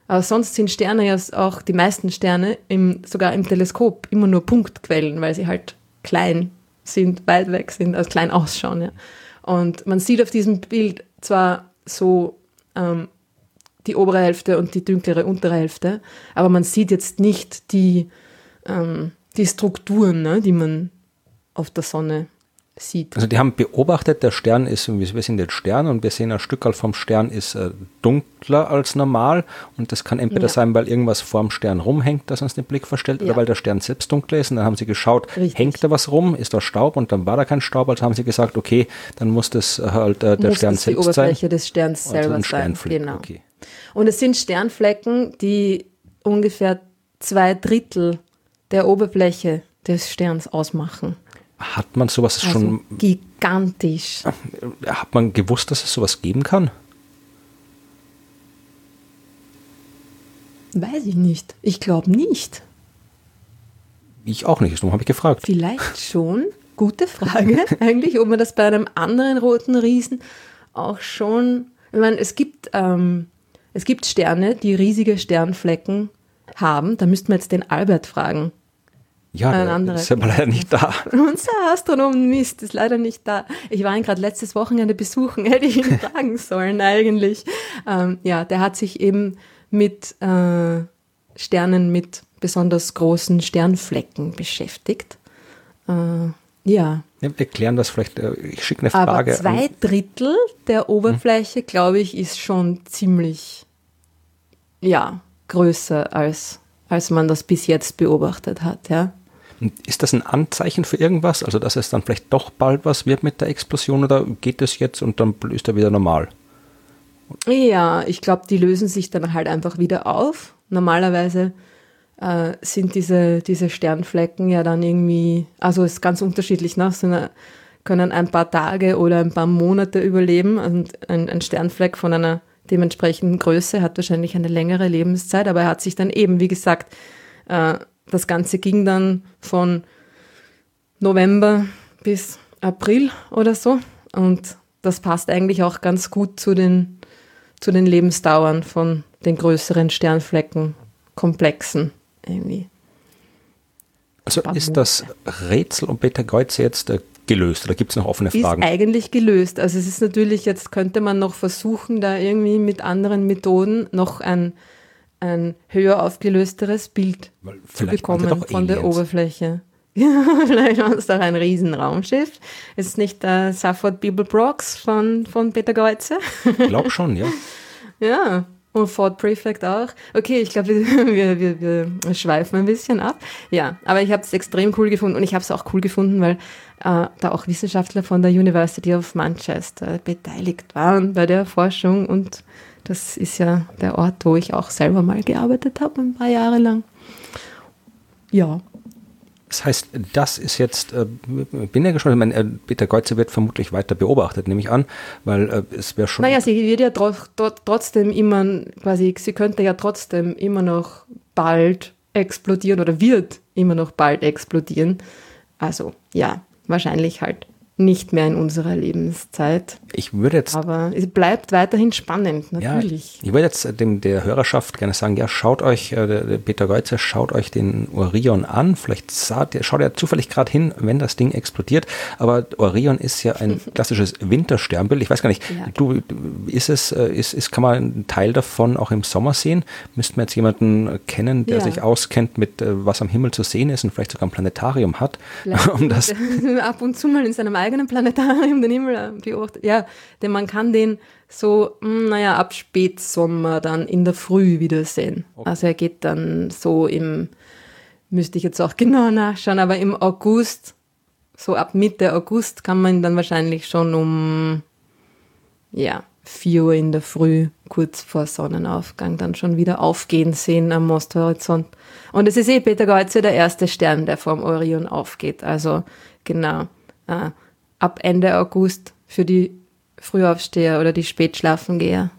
Aber sonst sind Sterne ja auch, die meisten Sterne, im, sogar im Teleskop, immer nur Punktquellen, weil sie halt klein sind, weit weg sind, also klein ausschauen. Ja. Und man sieht auf diesem Bild zwar so ähm, die obere Hälfte und die dunklere untere Hälfte, aber man sieht jetzt nicht die, ähm, die Strukturen, ne, die man auf der Sonne sieht. Also die haben beobachtet, der Stern ist, wir sind jetzt Stern und wir sehen ein Stück vom Stern ist äh, dunkler als normal und das kann entweder ja. sein, weil irgendwas vorm Stern rumhängt, das uns den Blick verstellt, ja. oder weil der Stern selbst dunkler ist und dann haben sie geschaut, Richtig. hängt da was rum, ist da Staub und dann war da kein Staub, also haben sie gesagt, okay, dann muss das halt äh, der muss Stern selbst sein. die Oberfläche des Sterns also selber sein. Genau. Okay. Und es sind Sternflecken, die ungefähr zwei Drittel der Oberfläche des Sterns ausmachen. Hat man sowas also schon. Gigantisch. Hat man gewusst, dass es sowas geben kann? Weiß ich nicht. Ich glaube nicht. Ich auch nicht, darum habe ich gefragt. Vielleicht schon. Gute Frage eigentlich, ob man das bei einem anderen roten Riesen auch schon. Ich meine, es gibt, ähm, es gibt Sterne, die riesige Sternflecken haben. Da müssten wir jetzt den Albert fragen. Ja, ein anderer. ist aber leider nicht da. Unser Astronom Mist ist leider nicht da. Ich war ihn gerade letztes Wochenende besuchen, hätte ich ihn fragen sollen eigentlich. Ähm, ja, der hat sich eben mit äh, Sternen mit besonders großen Sternflecken beschäftigt. Äh, Ja. ja. Wir klären das vielleicht. Äh, ich schicke eine Frage. Aber zwei Drittel der Oberfläche, hm. glaube ich, ist schon ziemlich, ja, größer als, als man das bis jetzt beobachtet hat, ja. Ist das ein Anzeichen für irgendwas? Also, dass es dann vielleicht doch bald was wird mit der Explosion oder geht es jetzt und dann ist er wieder normal? Ja, ich glaube, die lösen sich dann halt einfach wieder auf. Normalerweise äh, sind diese, diese Sternflecken ja dann irgendwie, also es ist ganz unterschiedlich, ne? Sind, können ein paar Tage oder ein paar Monate überleben. Und ein, ein Sternfleck von einer dementsprechenden Größe hat wahrscheinlich eine längere Lebenszeit, aber er hat sich dann eben, wie gesagt, äh, das Ganze ging dann von November bis April oder so. Und das passt eigentlich auch ganz gut zu den, zu den Lebensdauern von den größeren Sternfleckenkomplexen irgendwie. Also ist das Rätsel um Beta-Geuze jetzt äh, gelöst oder gibt es noch offene Fragen? Ist eigentlich gelöst. Also es ist natürlich, jetzt könnte man noch versuchen, da irgendwie mit anderen Methoden noch ein, ein höher aufgelösteres Bild zu bekommen von der Oberfläche. vielleicht war es doch ein Riesenraumschiff. Ist es nicht der Safford Bible Brox von, von Peter Geuze? Ich glaube schon, ja. ja, und Ford Prefect auch. Okay, ich glaube, wir, wir, wir, schweifen ein bisschen ab. Ja, aber ich habe es extrem cool gefunden und ich habe es auch cool gefunden, weil da auch Wissenschaftler von der University of Manchester beteiligt waren bei der Forschung und das ist ja der Ort, wo ich auch selber mal gearbeitet habe, ein paar Jahre lang. Ja, das heißt, das ist jetzt, äh, bin ja gespannt, meine, äh, Peter Geuze wird vermutlich weiter beobachtet, nehme ich an, weil äh, es wäre schon. Naja, sie wird ja tro tro trotzdem immer, quasi, sie könnte ja trotzdem immer noch bald explodieren oder wird immer noch bald explodieren. Also ja, wahrscheinlich halt nicht mehr in unserer Lebenszeit. Ich würde jetzt. Aber es bleibt weiterhin spannend, natürlich. Ja, ich würde jetzt dem, der Hörerschaft gerne sagen, ja, schaut euch, äh, Peter Geuzer, schaut euch den Orion an. Vielleicht sah, der, schaut er zufällig gerade hin, wenn das Ding explodiert. Aber Orion ist ja ein klassisches Wintersternbild. Ich weiß gar nicht, ja. du, ist es, äh, ist, ist, kann man einen Teil davon auch im Sommer sehen? Müssten wir jetzt jemanden kennen, der ja. sich auskennt mit, äh, was am Himmel zu sehen ist und vielleicht sogar ein Planetarium hat? um das ab und zu mal in seinem eigenen Planetarium den Himmel beobachtet. Ja, denn man kann den so, hm, naja, ab Spätsommer dann in der Früh wieder sehen. Okay. Also er geht dann so im, müsste ich jetzt auch genau nachschauen, aber im August, so ab Mitte August kann man ihn dann wahrscheinlich schon um, ja, 4 Uhr in der Früh, kurz vor Sonnenaufgang, dann schon wieder aufgehen sehen am Osthorizont. Und es ist eh Peter Geuze der erste Stern, der vom Orion aufgeht. Also genau. Äh, ab Ende August für die Frühaufsteher oder die Spätschlafengeher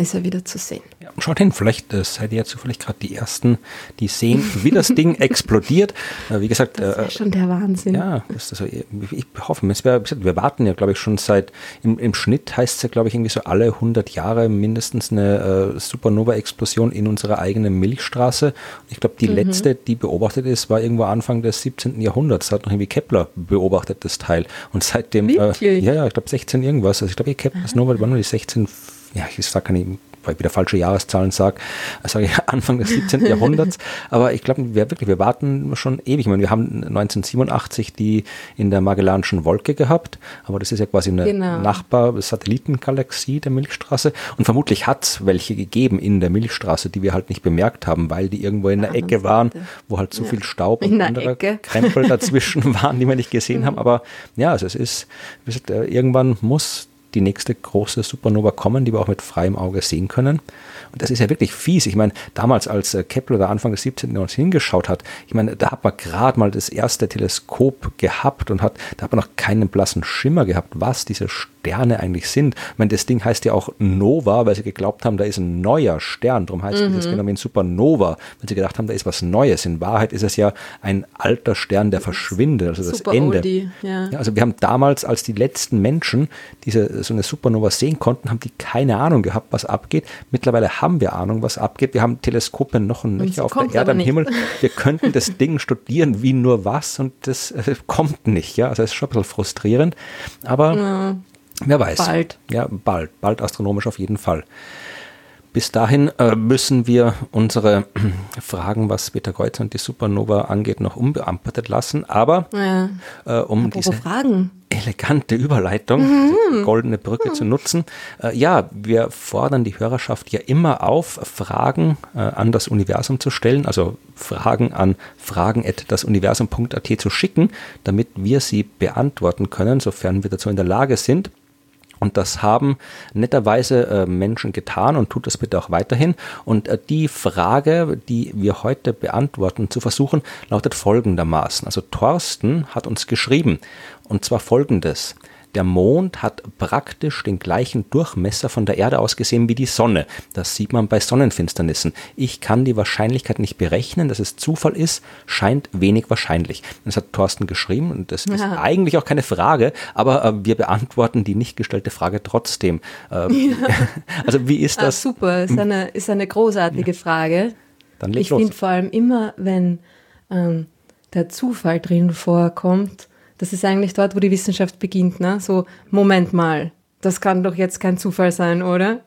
ist er wieder zu sehen. Ja, schaut hin, vielleicht äh, seid ihr ja zufällig gerade die Ersten, die sehen, wie das Ding explodiert. Äh, wie gesagt, das ist äh, schon der Wahnsinn. Ja, das also, ich hoffe, es wär, wir warten ja, glaube ich, schon seit, im, im Schnitt heißt es ja, glaube ich, irgendwie so alle 100 Jahre mindestens eine äh, Supernova-Explosion in unserer eigenen Milchstraße. Ich glaube, die mhm. letzte, die beobachtet ist, war irgendwo Anfang des 17. Jahrhunderts. Da hat noch irgendwie Kepler beobachtet, das Teil. Und seitdem, äh, ja, ja, ich glaube 16 irgendwas. Also ich glaube, Kepler's Nova war nur die 16 ja, ich sage gar nicht, weil ich wieder falsche Jahreszahlen sage, sage ich Anfang des 17. Jahrhunderts. Aber ich glaube, wir wirklich, wir warten schon ewig. Ich meine, wir haben 1987 die in der Magellanischen Wolke gehabt, aber das ist ja quasi eine genau. Nachbar-Satellitengalaxie der Milchstraße. Und vermutlich hat es welche gegeben in der Milchstraße, die wir halt nicht bemerkt haben, weil die irgendwo in der Ecke waren, wo halt zu ja. viel Staub und andere Ecke. Krempel dazwischen waren, die wir nicht gesehen haben. Aber ja, also es ist, äh, irgendwann muss die nächste große Supernova kommen, die wir auch mit freiem Auge sehen können. Und das ist ja wirklich fies. Ich meine, damals, als äh, Kepler da Anfang des 17. Jahrhunderts hingeschaut hat, ich meine, da hat man gerade mal das erste Teleskop gehabt und hat, da hat man noch keinen blassen Schimmer gehabt, was diese Sterne eigentlich sind. Ich meine, das Ding heißt ja auch Nova, weil sie geglaubt haben, da ist ein neuer Stern. Darum heißt mhm. dieses Phänomen Supernova, weil sie gedacht haben, da ist was Neues. In Wahrheit ist es ja ein alter Stern, der verschwindet, also das Super Ende. Oldie, ja. Ja, also wir haben damals, als die letzten Menschen diese so eine Supernova sehen konnten, haben die keine Ahnung gehabt, was abgeht. Mittlerweile haben wir Ahnung, was abgeht. Wir haben Teleskope noch und nöcher auf der Erde am Himmel. Wir könnten das Ding studieren wie nur was und das äh, kommt nicht. Ja, also es ist schon ein bisschen frustrierend. Aber ja. Wer weiß. Bald. Ja, bald. Bald astronomisch auf jeden Fall. Bis dahin äh, müssen wir unsere Fragen, was Beta Kreuzer und die Supernova angeht, noch unbeantwortet lassen. Aber ja. äh, um Apropos diese Fragen. Elegante Überleitung, mhm. goldene Brücke mhm. zu nutzen, äh, ja, wir fordern die Hörerschaft ja immer auf, Fragen äh, an das Universum zu stellen, also Fragen an fragen.dasuniversum.at zu schicken, damit wir sie beantworten können, sofern wir dazu in der Lage sind. Und das haben netterweise äh, Menschen getan und tut das bitte auch weiterhin. Und äh, die Frage, die wir heute beantworten zu versuchen, lautet folgendermaßen. Also Thorsten hat uns geschrieben, und zwar folgendes der Mond hat praktisch den gleichen Durchmesser von der Erde aus gesehen wie die Sonne. Das sieht man bei Sonnenfinsternissen. Ich kann die Wahrscheinlichkeit nicht berechnen, dass es Zufall ist, scheint wenig wahrscheinlich. Das hat Thorsten geschrieben und das ist ja. eigentlich auch keine Frage, aber äh, wir beantworten die nicht gestellte Frage trotzdem. Äh, ja. Also wie ist ah, das? Ah, super, ist eine, ist eine großartige ja. Frage. Dann ich finde vor allem immer, wenn ähm, der Zufall drin vorkommt, das ist eigentlich dort, wo die Wissenschaft beginnt. Ne? So, Moment mal, das kann doch jetzt kein Zufall sein, oder?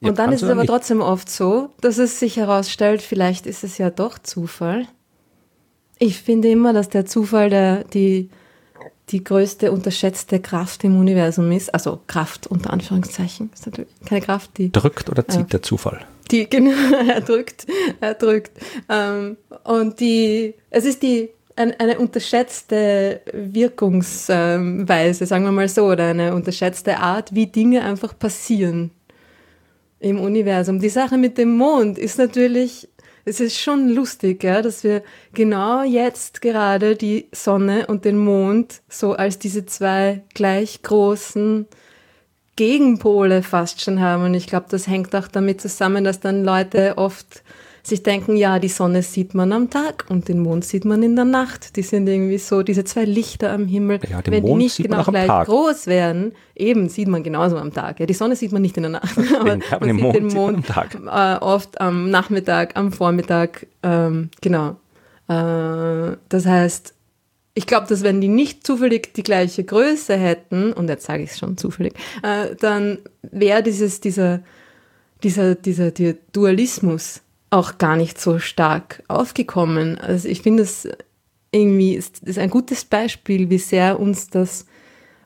Und ja, dann ist es aber nicht. trotzdem oft so, dass es sich herausstellt, vielleicht ist es ja doch Zufall. Ich finde immer, dass der Zufall der, die, die größte unterschätzte Kraft im Universum ist. Also Kraft unter Anführungszeichen. Ist natürlich keine Kraft, die. Drückt oder zieht äh, der Zufall? Die, genau, er drückt, er drückt. Ähm, und die, es ist die eine, unterschätzte Wirkungsweise, sagen wir mal so, oder eine unterschätzte Art, wie Dinge einfach passieren im Universum. Die Sache mit dem Mond ist natürlich, es ist schon lustig, ja, dass wir genau jetzt gerade die Sonne und den Mond so als diese zwei gleich großen Gegenpole fast schon haben. Und ich glaube, das hängt auch damit zusammen, dass dann Leute oft sich denken, ja, die Sonne sieht man am Tag und den Mond sieht man in der Nacht. Die sind irgendwie so, diese zwei Lichter am Himmel. Ja, wenn Mond die nicht genau gleich Tag. groß wären, eben sieht man genauso am Tag. Ja, die Sonne sieht man nicht in der Nacht, aber man den sieht Mond den Mond sieht äh, oft am Nachmittag, am Vormittag, ähm, genau. Äh, das heißt, ich glaube, dass wenn die nicht zufällig die gleiche Größe hätten, und jetzt sage ich es schon zufällig, äh, dann wäre dieses, dieser, dieser, dieser, dieser Dualismus auch gar nicht so stark aufgekommen. Also ich finde es irgendwie ist, ist ein gutes Beispiel, wie sehr uns das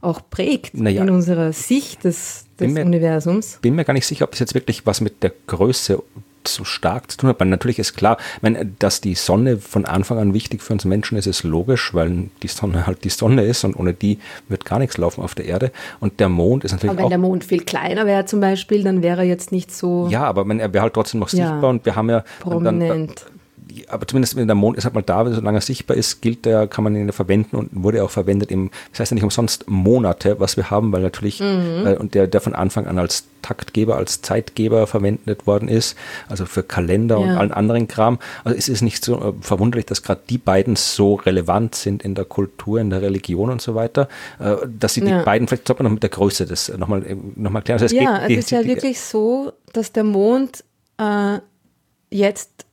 auch prägt naja, in unserer Sicht des, des mir, Universums. Bin mir gar nicht sicher, ob das jetzt wirklich was mit der Größe so stark zu tun hat. Weil natürlich ist klar, meine, dass die Sonne von Anfang an wichtig für uns Menschen ist, ist logisch, weil die Sonne halt die Sonne ist und ohne die wird gar nichts laufen auf der Erde. Und der Mond ist natürlich aber wenn auch, der Mond viel kleiner wäre zum Beispiel, dann wäre er jetzt nicht so. Ja, aber man, er wäre halt trotzdem noch sichtbar ja, und wir haben ja prominent. Dann, aber zumindest wenn der Mond ist halt mal da, solange er sichtbar ist, gilt der, kann man ihn verwenden und wurde auch verwendet im, das heißt ja nicht umsonst Monate, was wir haben, weil natürlich, mhm. äh, und der, der von Anfang an als Taktgeber, als Zeitgeber verwendet worden ist, also für Kalender ja. und allen anderen Kram. Also es ist nicht so äh, verwunderlich, dass gerade die beiden so relevant sind in der Kultur, in der Religion und so weiter, äh, dass sie ja. die beiden, vielleicht sollte man noch mit der Größe das nochmal äh, noch mal klären. Also es ja, geht, es ist ja die, wirklich so, dass der Mond äh, jetzt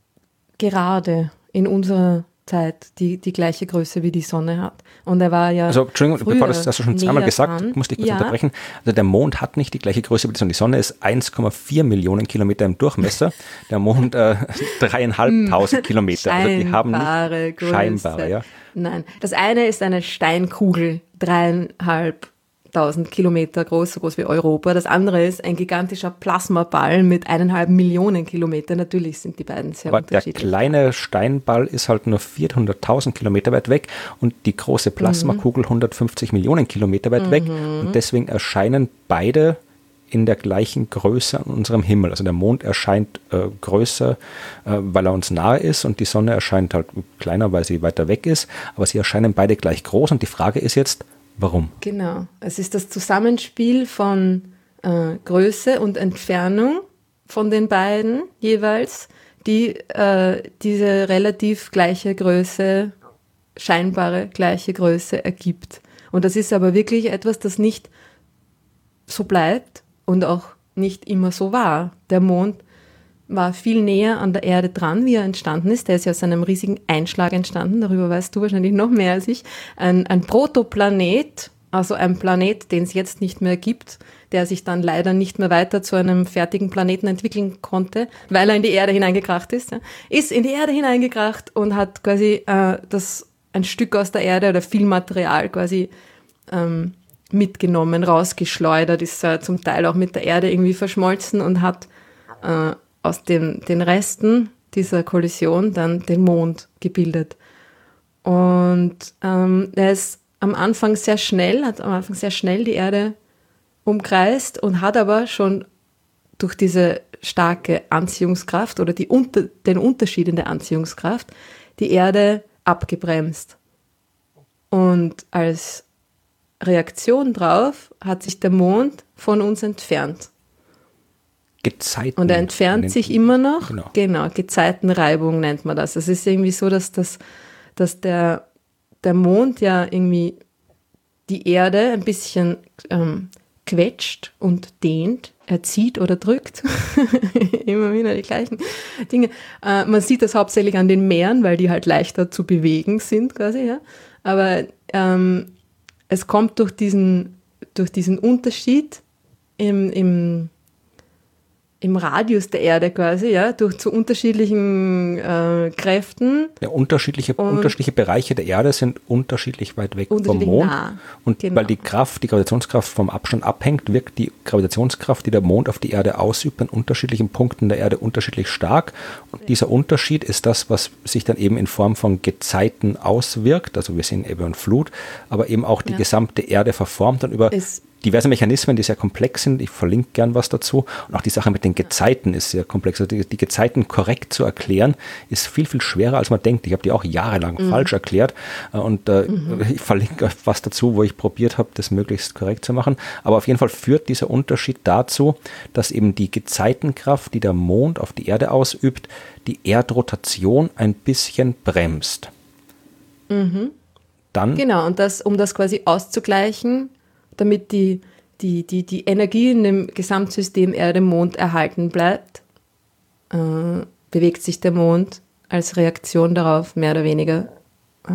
gerade in unserer Zeit die, die gleiche Größe wie die Sonne hat. Und er war ja. Also, Entschuldigung, bevor das hast du schon zweimal gesagt, dran. musste ich kurz ja. unterbrechen. Also, der Mond hat nicht die gleiche Größe wie die Sonne. Die Sonne ist 1,4 Millionen Kilometer im Durchmesser, der Mond äh, dreieinhalbtausend Kilometer. Also, die haben nicht Größe. scheinbare, ja. Nein, das eine ist eine Steinkugel, dreieinhalb 1000 Kilometer groß, so groß wie Europa. Das andere ist ein gigantischer Plasmaball mit eineinhalb Millionen Kilometer. Natürlich sind die beiden sehr Aber unterschiedlich. Der kleine Steinball ist halt nur 400.000 Kilometer weit weg und die große Plasmakugel mhm. 150 Millionen Kilometer weit mhm. weg. Und deswegen erscheinen beide in der gleichen Größe an unserem Himmel. Also der Mond erscheint äh, größer, äh, weil er uns nahe ist und die Sonne erscheint halt kleiner, weil sie weiter weg ist. Aber sie erscheinen beide gleich groß und die Frage ist jetzt, Warum? Genau. Es ist das Zusammenspiel von äh, Größe und Entfernung von den beiden jeweils, die äh, diese relativ gleiche Größe, scheinbare gleiche Größe ergibt. Und das ist aber wirklich etwas, das nicht so bleibt und auch nicht immer so war. Der Mond war viel näher an der Erde dran, wie er entstanden ist. Der ist ja aus einem riesigen Einschlag entstanden, darüber weißt du wahrscheinlich noch mehr als ich. Ein, ein Protoplanet, also ein Planet, den es jetzt nicht mehr gibt, der sich dann leider nicht mehr weiter zu einem fertigen Planeten entwickeln konnte, weil er in die Erde hineingekracht ist, ja, ist in die Erde hineingekracht und hat quasi äh, das ein Stück aus der Erde oder viel Material quasi ähm, mitgenommen, rausgeschleudert, ist äh, zum Teil auch mit der Erde irgendwie verschmolzen und hat äh, aus den, den Resten dieser Kollision dann den Mond gebildet. Und ähm, er ist am Anfang sehr schnell, hat am Anfang sehr schnell die Erde umkreist und hat aber schon durch diese starke Anziehungskraft oder die, unter, den Unterschied in der Anziehungskraft die Erde abgebremst. Und als Reaktion drauf hat sich der Mond von uns entfernt. Gezeiten. Und er entfernt sich immer noch. Genau. genau, Gezeitenreibung nennt man das. Es ist irgendwie so, dass, das, dass der, der Mond ja irgendwie die Erde ein bisschen ähm, quetscht und dehnt, erzieht oder drückt. Immer wieder die gleichen Dinge. Äh, man sieht das hauptsächlich an den Meeren, weil die halt leichter zu bewegen sind quasi. Ja? Aber ähm, es kommt durch diesen, durch diesen Unterschied im, im, im Radius der Erde quasi, ja, durch zu unterschiedlichen äh, Kräften. Ja, unterschiedliche, unterschiedliche Bereiche der Erde sind unterschiedlich weit weg vom Mond. Nah. Und genau. weil die Kraft, die Gravitationskraft vom Abstand abhängt, wirkt die Gravitationskraft, die der Mond auf die Erde ausübt, an unterschiedlichen Punkten der Erde unterschiedlich stark. Und dieser Unterschied ist das, was sich dann eben in Form von Gezeiten auswirkt. Also wir sehen Ebbe und Flut, aber eben auch die ja. gesamte Erde verformt dann über es diverse Mechanismen, die sehr komplex sind. Ich verlinke gern was dazu. Und auch die Sache mit den Gezeiten ist sehr komplex. Also die, die Gezeiten korrekt zu erklären, ist viel, viel schwerer, als man denkt. Ich habe die auch jahrelang mhm. falsch erklärt. Äh, und äh, mhm. ich verlinke was dazu, wo ich probiert habe, das möglichst korrekt zu machen. Aber auf jeden Fall führt dieser Unterschied dazu, dass eben die Gezeitenkraft, die der Mond auf die Erde ausübt, die Erdrotation ein bisschen bremst. Mhm. Dann, genau, und das, um das quasi auszugleichen, damit die, die, die, die Energie in dem Gesamtsystem Erde-Mond erhalten bleibt, äh, bewegt sich der Mond als Reaktion darauf mehr oder weniger äh,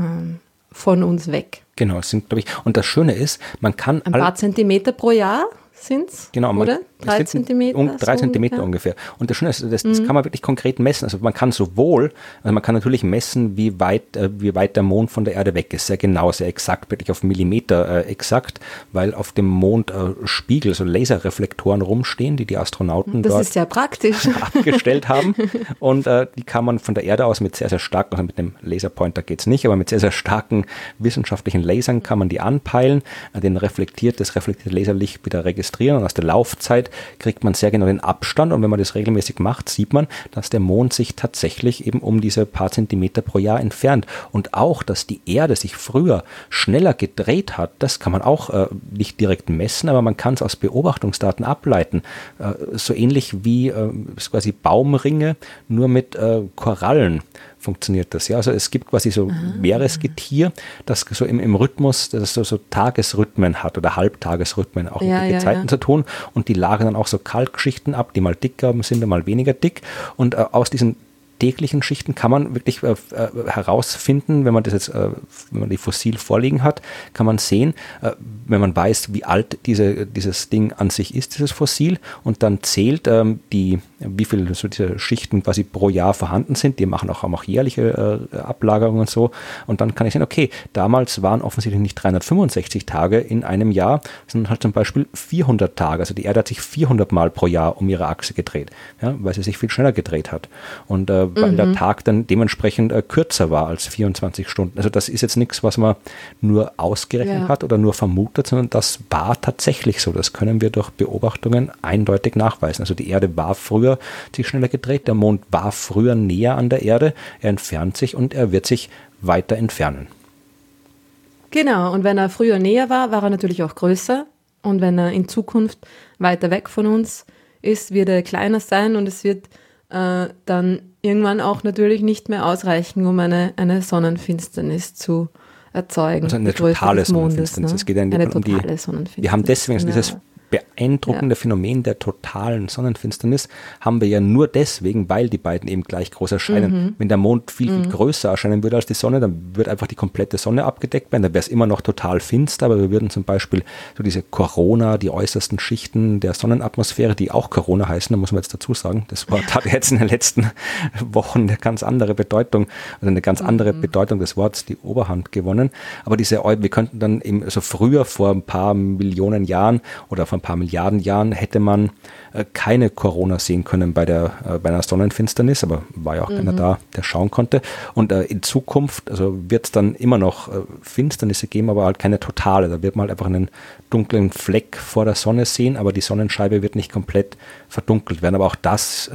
von uns weg. Genau, sind, glaube ich, und das Schöne ist, man kann. Ein paar Zentimeter pro Jahr sind es. Genau, oder? Drei Zentimeter? Um, drei so Zentimeter ungefähr. ungefähr. Und das Schöne ist, das, das mhm. kann man wirklich konkret messen. Also man kann sowohl, also man kann natürlich messen, wie weit, äh, wie weit der Mond von der Erde weg ist. Sehr genau, sehr exakt, wirklich auf Millimeter äh, exakt, weil auf dem Mond äh, Spiegel, so Laserreflektoren rumstehen, die die Astronauten das dort ist ja praktisch. abgestellt haben. Und äh, die kann man von der Erde aus mit sehr, sehr starken, also mit dem Laserpointer geht es nicht, aber mit sehr, sehr starken wissenschaftlichen Lasern kann man die anpeilen, äh, den reflektiert, das reflektierte Laserlicht wieder registrieren und aus der Laufzeit kriegt man sehr genau den Abstand. Und wenn man das regelmäßig macht, sieht man, dass der Mond sich tatsächlich eben um diese paar Zentimeter pro Jahr entfernt. Und auch, dass die Erde sich früher schneller gedreht hat, das kann man auch äh, nicht direkt messen, aber man kann es aus Beobachtungsdaten ableiten, äh, so ähnlich wie äh, quasi Baumringe, nur mit äh, Korallen funktioniert das. Ja, also es gibt quasi so ah. Meeresgetier, das so im, im Rhythmus, das so, so Tagesrhythmen hat oder Halbtagesrhythmen auch ja, mit den ja, ja. zu tun und die lagern dann auch so Kalkschichten ab, die mal dicker sind, mal weniger dick und äh, aus diesen täglichen Schichten kann man wirklich äh, äh, herausfinden, wenn man das jetzt, äh, wenn man die fossil vorliegen hat, kann man sehen, äh, wenn man weiß, wie alt diese, dieses Ding an sich ist, dieses Fossil, und dann zählt ähm, die, wie viele so diese Schichten quasi pro Jahr vorhanden sind. Die machen auch, haben auch jährliche äh, Ablagerungen und so. Und dann kann ich sehen, okay, damals waren offensichtlich nicht 365 Tage in einem Jahr, sondern halt zum Beispiel 400 Tage. Also die Erde hat sich 400 Mal pro Jahr um ihre Achse gedreht, ja, weil sie sich viel schneller gedreht hat. Und äh, weil mhm. der Tag dann dementsprechend äh, kürzer war als 24 Stunden. Also das ist jetzt nichts, was man nur ausgerechnet ja. hat oder nur vermutet, sondern das war tatsächlich so. Das können wir durch Beobachtungen eindeutig nachweisen. Also die Erde war früher sich schneller gedreht, der Mond war früher näher an der Erde, er entfernt sich und er wird sich weiter entfernen. Genau, und wenn er früher näher war, war er natürlich auch größer. Und wenn er in Zukunft weiter weg von uns ist, wird er kleiner sein und es wird äh, dann irgendwann auch natürlich nicht mehr ausreichen, um eine, eine Sonnenfinsternis zu erzeugen. Also eine totale Sonnenfinsternis. Ne? Es geht ja eine um die. Wir haben deswegen genau. dieses beeindruckende ja. Phänomen der totalen Sonnenfinsternis haben wir ja nur deswegen, weil die beiden eben gleich groß erscheinen. Mhm. Wenn der Mond viel, viel mhm. größer erscheinen würde als die Sonne, dann würde einfach die komplette Sonne abgedeckt werden. Dann wäre es immer noch total finster, aber wir würden zum Beispiel so diese Corona, die äußersten Schichten der Sonnenatmosphäre, die auch Corona heißen, da muss man jetzt dazu sagen, das Wort hat jetzt in den letzten Wochen eine ganz andere Bedeutung, also eine ganz andere mhm. Bedeutung des Wortes, die Oberhand gewonnen. Aber diese, wir könnten dann eben so früher vor ein paar Millionen Jahren oder vor ein paar Milliarden Jahren hätte man äh, keine Corona sehen können bei der äh, bei einer Sonnenfinsternis, aber war ja auch mhm. keiner da, der schauen konnte. Und äh, in Zukunft, also wird es dann immer noch Finsternisse geben, aber halt keine totale. Da wird man halt einfach einen dunklen Fleck vor der Sonne sehen, aber die Sonnenscheibe wird nicht komplett verdunkelt werden. Aber auch das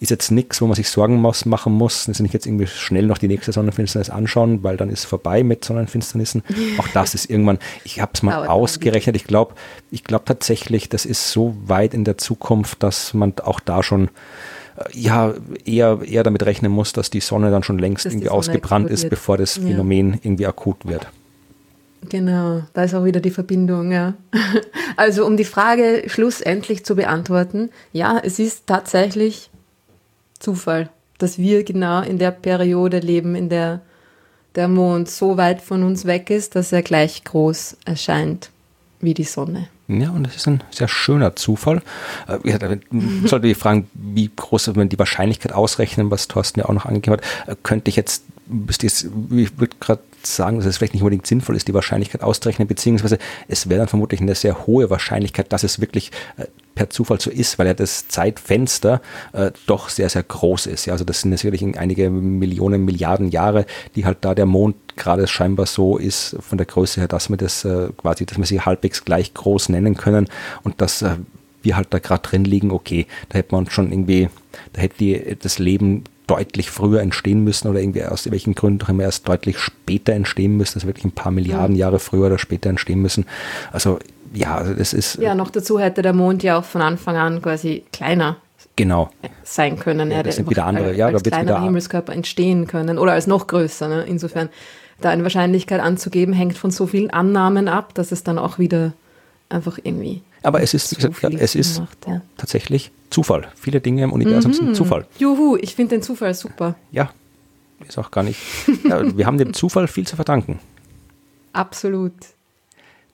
ist jetzt nichts, wo man sich Sorgen muss, machen muss. Also nicht jetzt irgendwie schnell noch die nächste Sonnenfinsternis anschauen, weil dann ist vorbei mit Sonnenfinsternissen. Auch das ist irgendwann, ich habe es mal Aber ausgerechnet, ich glaube ich glaub tatsächlich, das ist so weit in der Zukunft, dass man auch da schon äh, ja, eher, eher damit rechnen muss, dass die Sonne dann schon längst dass irgendwie ausgebrannt ist, bevor das Phänomen ja. irgendwie akut wird. Genau, da ist auch wieder die Verbindung, ja. Also um die Frage schlussendlich zu beantworten, ja, es ist tatsächlich Zufall, dass wir genau in der Periode leben, in der der Mond so weit von uns weg ist, dass er gleich groß erscheint wie die Sonne. Ja, und das ist ein sehr schöner Zufall. Äh, ich sollte ich fragen, wie groß, wenn die Wahrscheinlichkeit ausrechnen, was Thorsten ja auch noch angegeben hat, äh, könnte ich jetzt, ich würde gerade sagen, dass es vielleicht nicht unbedingt sinnvoll ist, die Wahrscheinlichkeit auszurechnen, beziehungsweise es wäre dann vermutlich eine sehr hohe Wahrscheinlichkeit, dass es wirklich äh, per Zufall so ist, weil ja das Zeitfenster äh, doch sehr, sehr groß ist. Ja, also das sind natürlich einige Millionen, Milliarden Jahre, die halt da der Mond gerade scheinbar so ist von der Größe her, dass wir das äh, quasi, dass wir sie halbwegs gleich groß nennen können und dass äh, wir halt da gerade drin liegen, okay, da hätte man schon irgendwie, da hätte die, das Leben deutlich früher entstehen müssen oder irgendwie aus welchen Gründen auch immer erst deutlich später entstehen müssen, also wirklich ein paar Milliarden Jahre früher oder später entstehen müssen. Also ja, also das ist. Ja, noch dazu hätte der Mond ja auch von Anfang an quasi kleiner genau. sein können. Ja, das sind wieder andere, ja, als da kleiner Himmelskörper entstehen können oder als noch größer. Ne? Insofern da eine Wahrscheinlichkeit anzugeben, hängt von so vielen Annahmen ab, dass es dann auch wieder einfach irgendwie. Aber es ist, so ja, es ist macht, ja. tatsächlich Zufall. Viele Dinge im Universum mhm. sind Zufall. Juhu, ich finde den Zufall super. Ja, ist auch gar nicht. ja, wir haben dem Zufall viel zu verdanken. Absolut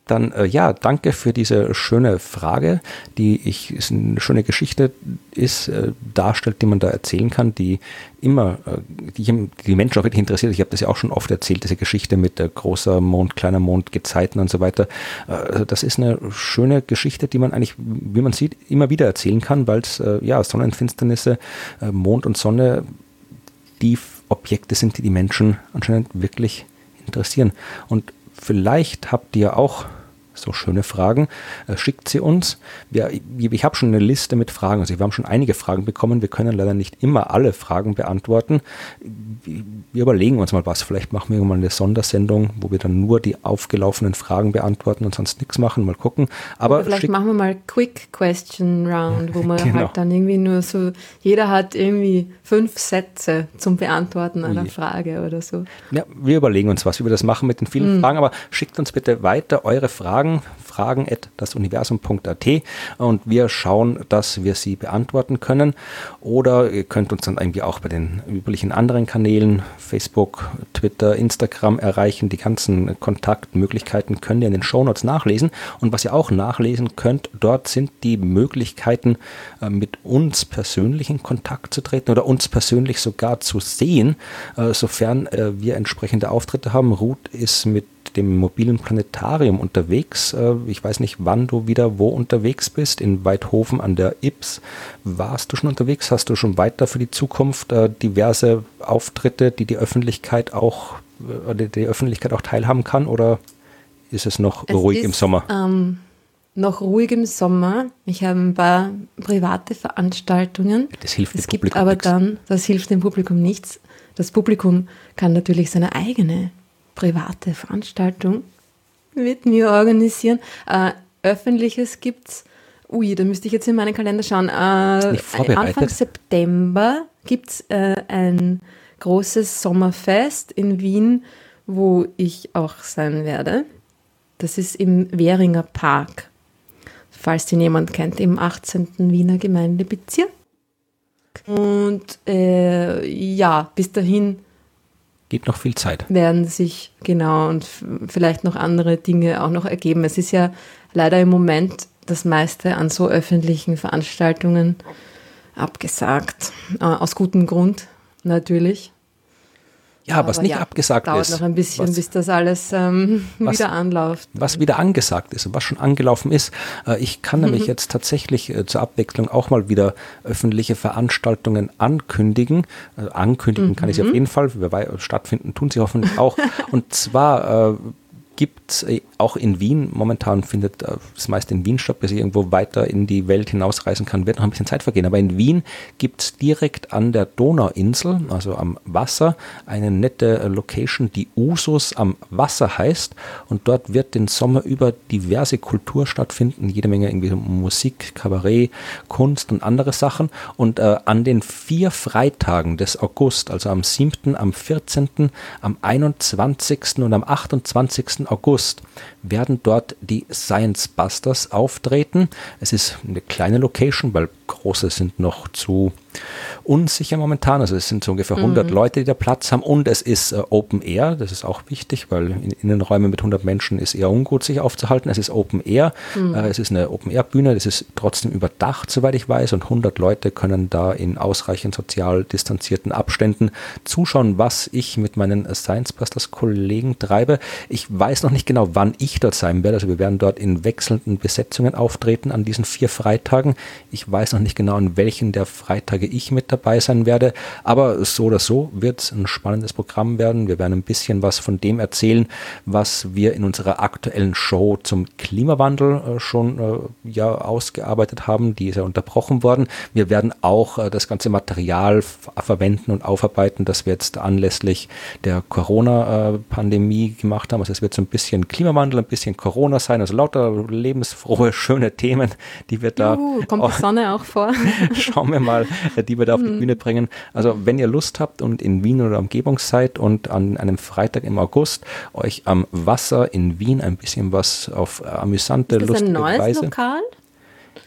dann äh, ja, danke für diese schöne Frage, die ich ist eine schöne Geschichte ist, äh, darstellt, die man da erzählen kann, die immer, äh, die, die Menschen auch wirklich interessiert. Ich habe das ja auch schon oft erzählt, diese Geschichte mit äh, großer Mond, kleiner Mond, Gezeiten und so weiter. Äh, also das ist eine schöne Geschichte, die man eigentlich, wie man sieht, immer wieder erzählen kann, weil es äh, ja Sonnenfinsternisse, Mond und Sonne die Objekte sind, die die Menschen anscheinend wirklich interessieren. Und vielleicht habt ihr auch so schöne Fragen, äh, schickt sie uns. Wir, ich habe schon eine Liste mit Fragen. Also wir haben schon einige Fragen bekommen. Wir können leider nicht immer alle Fragen beantworten. Wir überlegen uns mal was. Vielleicht machen wir mal eine Sondersendung, wo wir dann nur die aufgelaufenen Fragen beantworten und sonst nichts machen. Mal gucken. Aber Oder vielleicht machen wir mal Quick Question Round, wo man genau. halt dann irgendwie nur so, jeder hat irgendwie fünf Sätze zum Beantworten einer Frage oder so. Ja, wir überlegen uns was, wie wir das machen mit den vielen mhm. Fragen. Aber schickt uns bitte weiter eure Fragen Fragen, fragen at dasuniversum.at und wir schauen, dass wir sie beantworten können. Oder ihr könnt uns dann irgendwie auch bei den üblichen anderen Kanälen, Facebook, Twitter, Instagram erreichen. Die ganzen Kontaktmöglichkeiten könnt ihr in den Shownotes nachlesen. Und was ihr auch nachlesen könnt, dort sind die Möglichkeiten, äh, mit uns persönlich in Kontakt zu treten oder uns persönlich sogar zu sehen, äh, sofern äh, wir entsprechende Auftritte haben. Ruth ist mit dem mobilen Planetarium unterwegs. Äh, ich weiß nicht, wann du wieder wo unterwegs bist. In Weidhofen an der Ips. Warst du schon unterwegs? Hast du schon weiter für die Zukunft äh, diverse Auftritte, die die Öffentlichkeit auch, äh, die Öffentlichkeit auch teilhaben kann? Oder ist es noch es ruhig ist, im Sommer? Ähm, noch ruhig im Sommer. Ich habe ein paar private Veranstaltungen. Das hilft es dem gibt Publikum aber nichts. dann, das hilft dem Publikum nichts. Das Publikum kann natürlich seine eigene private Veranstaltung mit mir organisieren. Äh, Öffentliches es. Ui, da müsste ich jetzt in meinen Kalender schauen. Äh, Anfang September gibt es äh, ein großes Sommerfest in Wien, wo ich auch sein werde. Das ist im Währinger Park. falls den jemand kennt, im 18. Wiener Gemeindebezirk. Und äh, ja, bis dahin Geht noch viel Zeit. werden sich genau und vielleicht noch andere Dinge auch noch ergeben. Es ist ja leider im Moment das meiste an so öffentlichen Veranstaltungen abgesagt. Äh, aus gutem Grund natürlich. Ja, was Aber nicht ja, abgesagt dauert ist. noch ein bisschen, was, bis das alles ähm, Was- wieder anläuft. was wieder angesagt ist und was schon angelaufen ist. Äh, Ich kann nämlich jetzt tatsächlich äh, zur Abwechslung auch mal wieder öffentliche Veranstaltungen ankündigen. Äh, Ankündigen kann ich sie auf jeden Fall, wer stattfinden, tun sie hoffentlich auch. Und zwar gibt es auch in Wien, momentan findet äh, das meiste in Wien statt, bis ich irgendwo weiter in die Welt hinausreisen kann, wird noch ein bisschen Zeit vergehen. Aber in Wien gibt es direkt an der Donauinsel, also am Wasser, eine nette äh, Location, die Usus am Wasser heißt. Und dort wird den Sommer über diverse Kultur stattfinden, jede Menge irgendwie Musik, Kabarett, Kunst und andere Sachen. Und äh, an den vier Freitagen des August, also am 7., am 14., am 21. und am 28. August, werden dort die Science Busters auftreten. Es ist eine kleine Location, weil große sind noch zu unsicher momentan. Also es sind so ungefähr 100 Leute, die da Platz haben und es ist äh, Open Air. Das ist auch wichtig, weil in Innenräumen mit 100 Menschen ist eher ungut, sich aufzuhalten. Es ist Open Air. Äh, es ist eine Open Air Bühne. Das ist trotzdem überdacht, soweit ich weiß. Und 100 Leute können da in ausreichend sozial distanzierten Abständen zuschauen, was ich mit meinen Science Busters Kollegen treibe. Ich weiß noch nicht genau, wann ich dort sein werde. Also wir werden dort in wechselnden Besetzungen auftreten an diesen vier Freitagen. Ich weiß noch nicht genau, an welchen der Freitage ich mit dabei sein werde. Aber so oder so wird es ein spannendes Programm werden. Wir werden ein bisschen was von dem erzählen, was wir in unserer aktuellen Show zum Klimawandel äh, schon äh, ja ausgearbeitet haben. Die ist ja unterbrochen worden. Wir werden auch äh, das ganze Material verwenden und aufarbeiten, das wir jetzt anlässlich der Corona-Pandemie gemacht haben. Also es wird so ein bisschen Klimawandel, ein bisschen Corona sein, also lauter lebensfrohe, schöne Themen, die wir da Juhu, kommt die Sonne auch vor? schauen wir mal, äh, die wir da auf die Bühne bringen. Also wenn ihr Lust habt und in Wien oder Umgebung seid und an einem Freitag im August euch am Wasser in Wien ein bisschen was auf äh, amüsante, ist das lustige ein neues Weise. Lokal?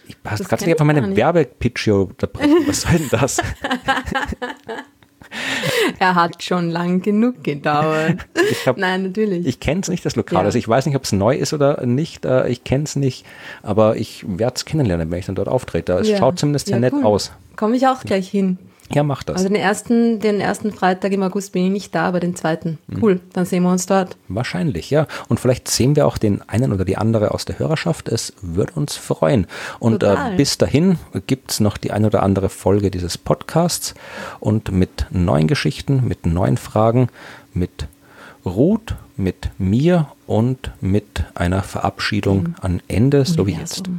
Ich Das gerade einfach meine. Werbepitch hier unterbrechen. Was soll denn das? Er hat schon lang genug gedauert. Hab- Nein, natürlich. Ich kenne es nicht, das Lokal. Ja. Also ich weiß nicht, ob es neu ist oder nicht. Äh, Ich kenne es nicht, aber ich werde es kennenlernen, wenn ich dann dort auftrete. Es Ja. schaut zumindest sehr Ja, nett cool. aus. Komme ich auch gleich hin. Ja, mach das. Also den ersten, den ersten Freitag im August bin ich nicht da, aber den zweiten. Cool, dann sehen wir uns dort. Wahrscheinlich, ja. Und vielleicht sehen wir auch den einen oder die andere aus der Hörerschaft. Es würde uns freuen. Und äh, bis dahin gibt's noch die eine oder andere Folge dieses Podcasts und mit neuen Geschichten, mit neuen Fragen, mit Ruth, mit mir und mit einer Verabschiedung an Ende, so wie jetzt.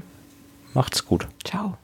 Macht's gut. Ciao.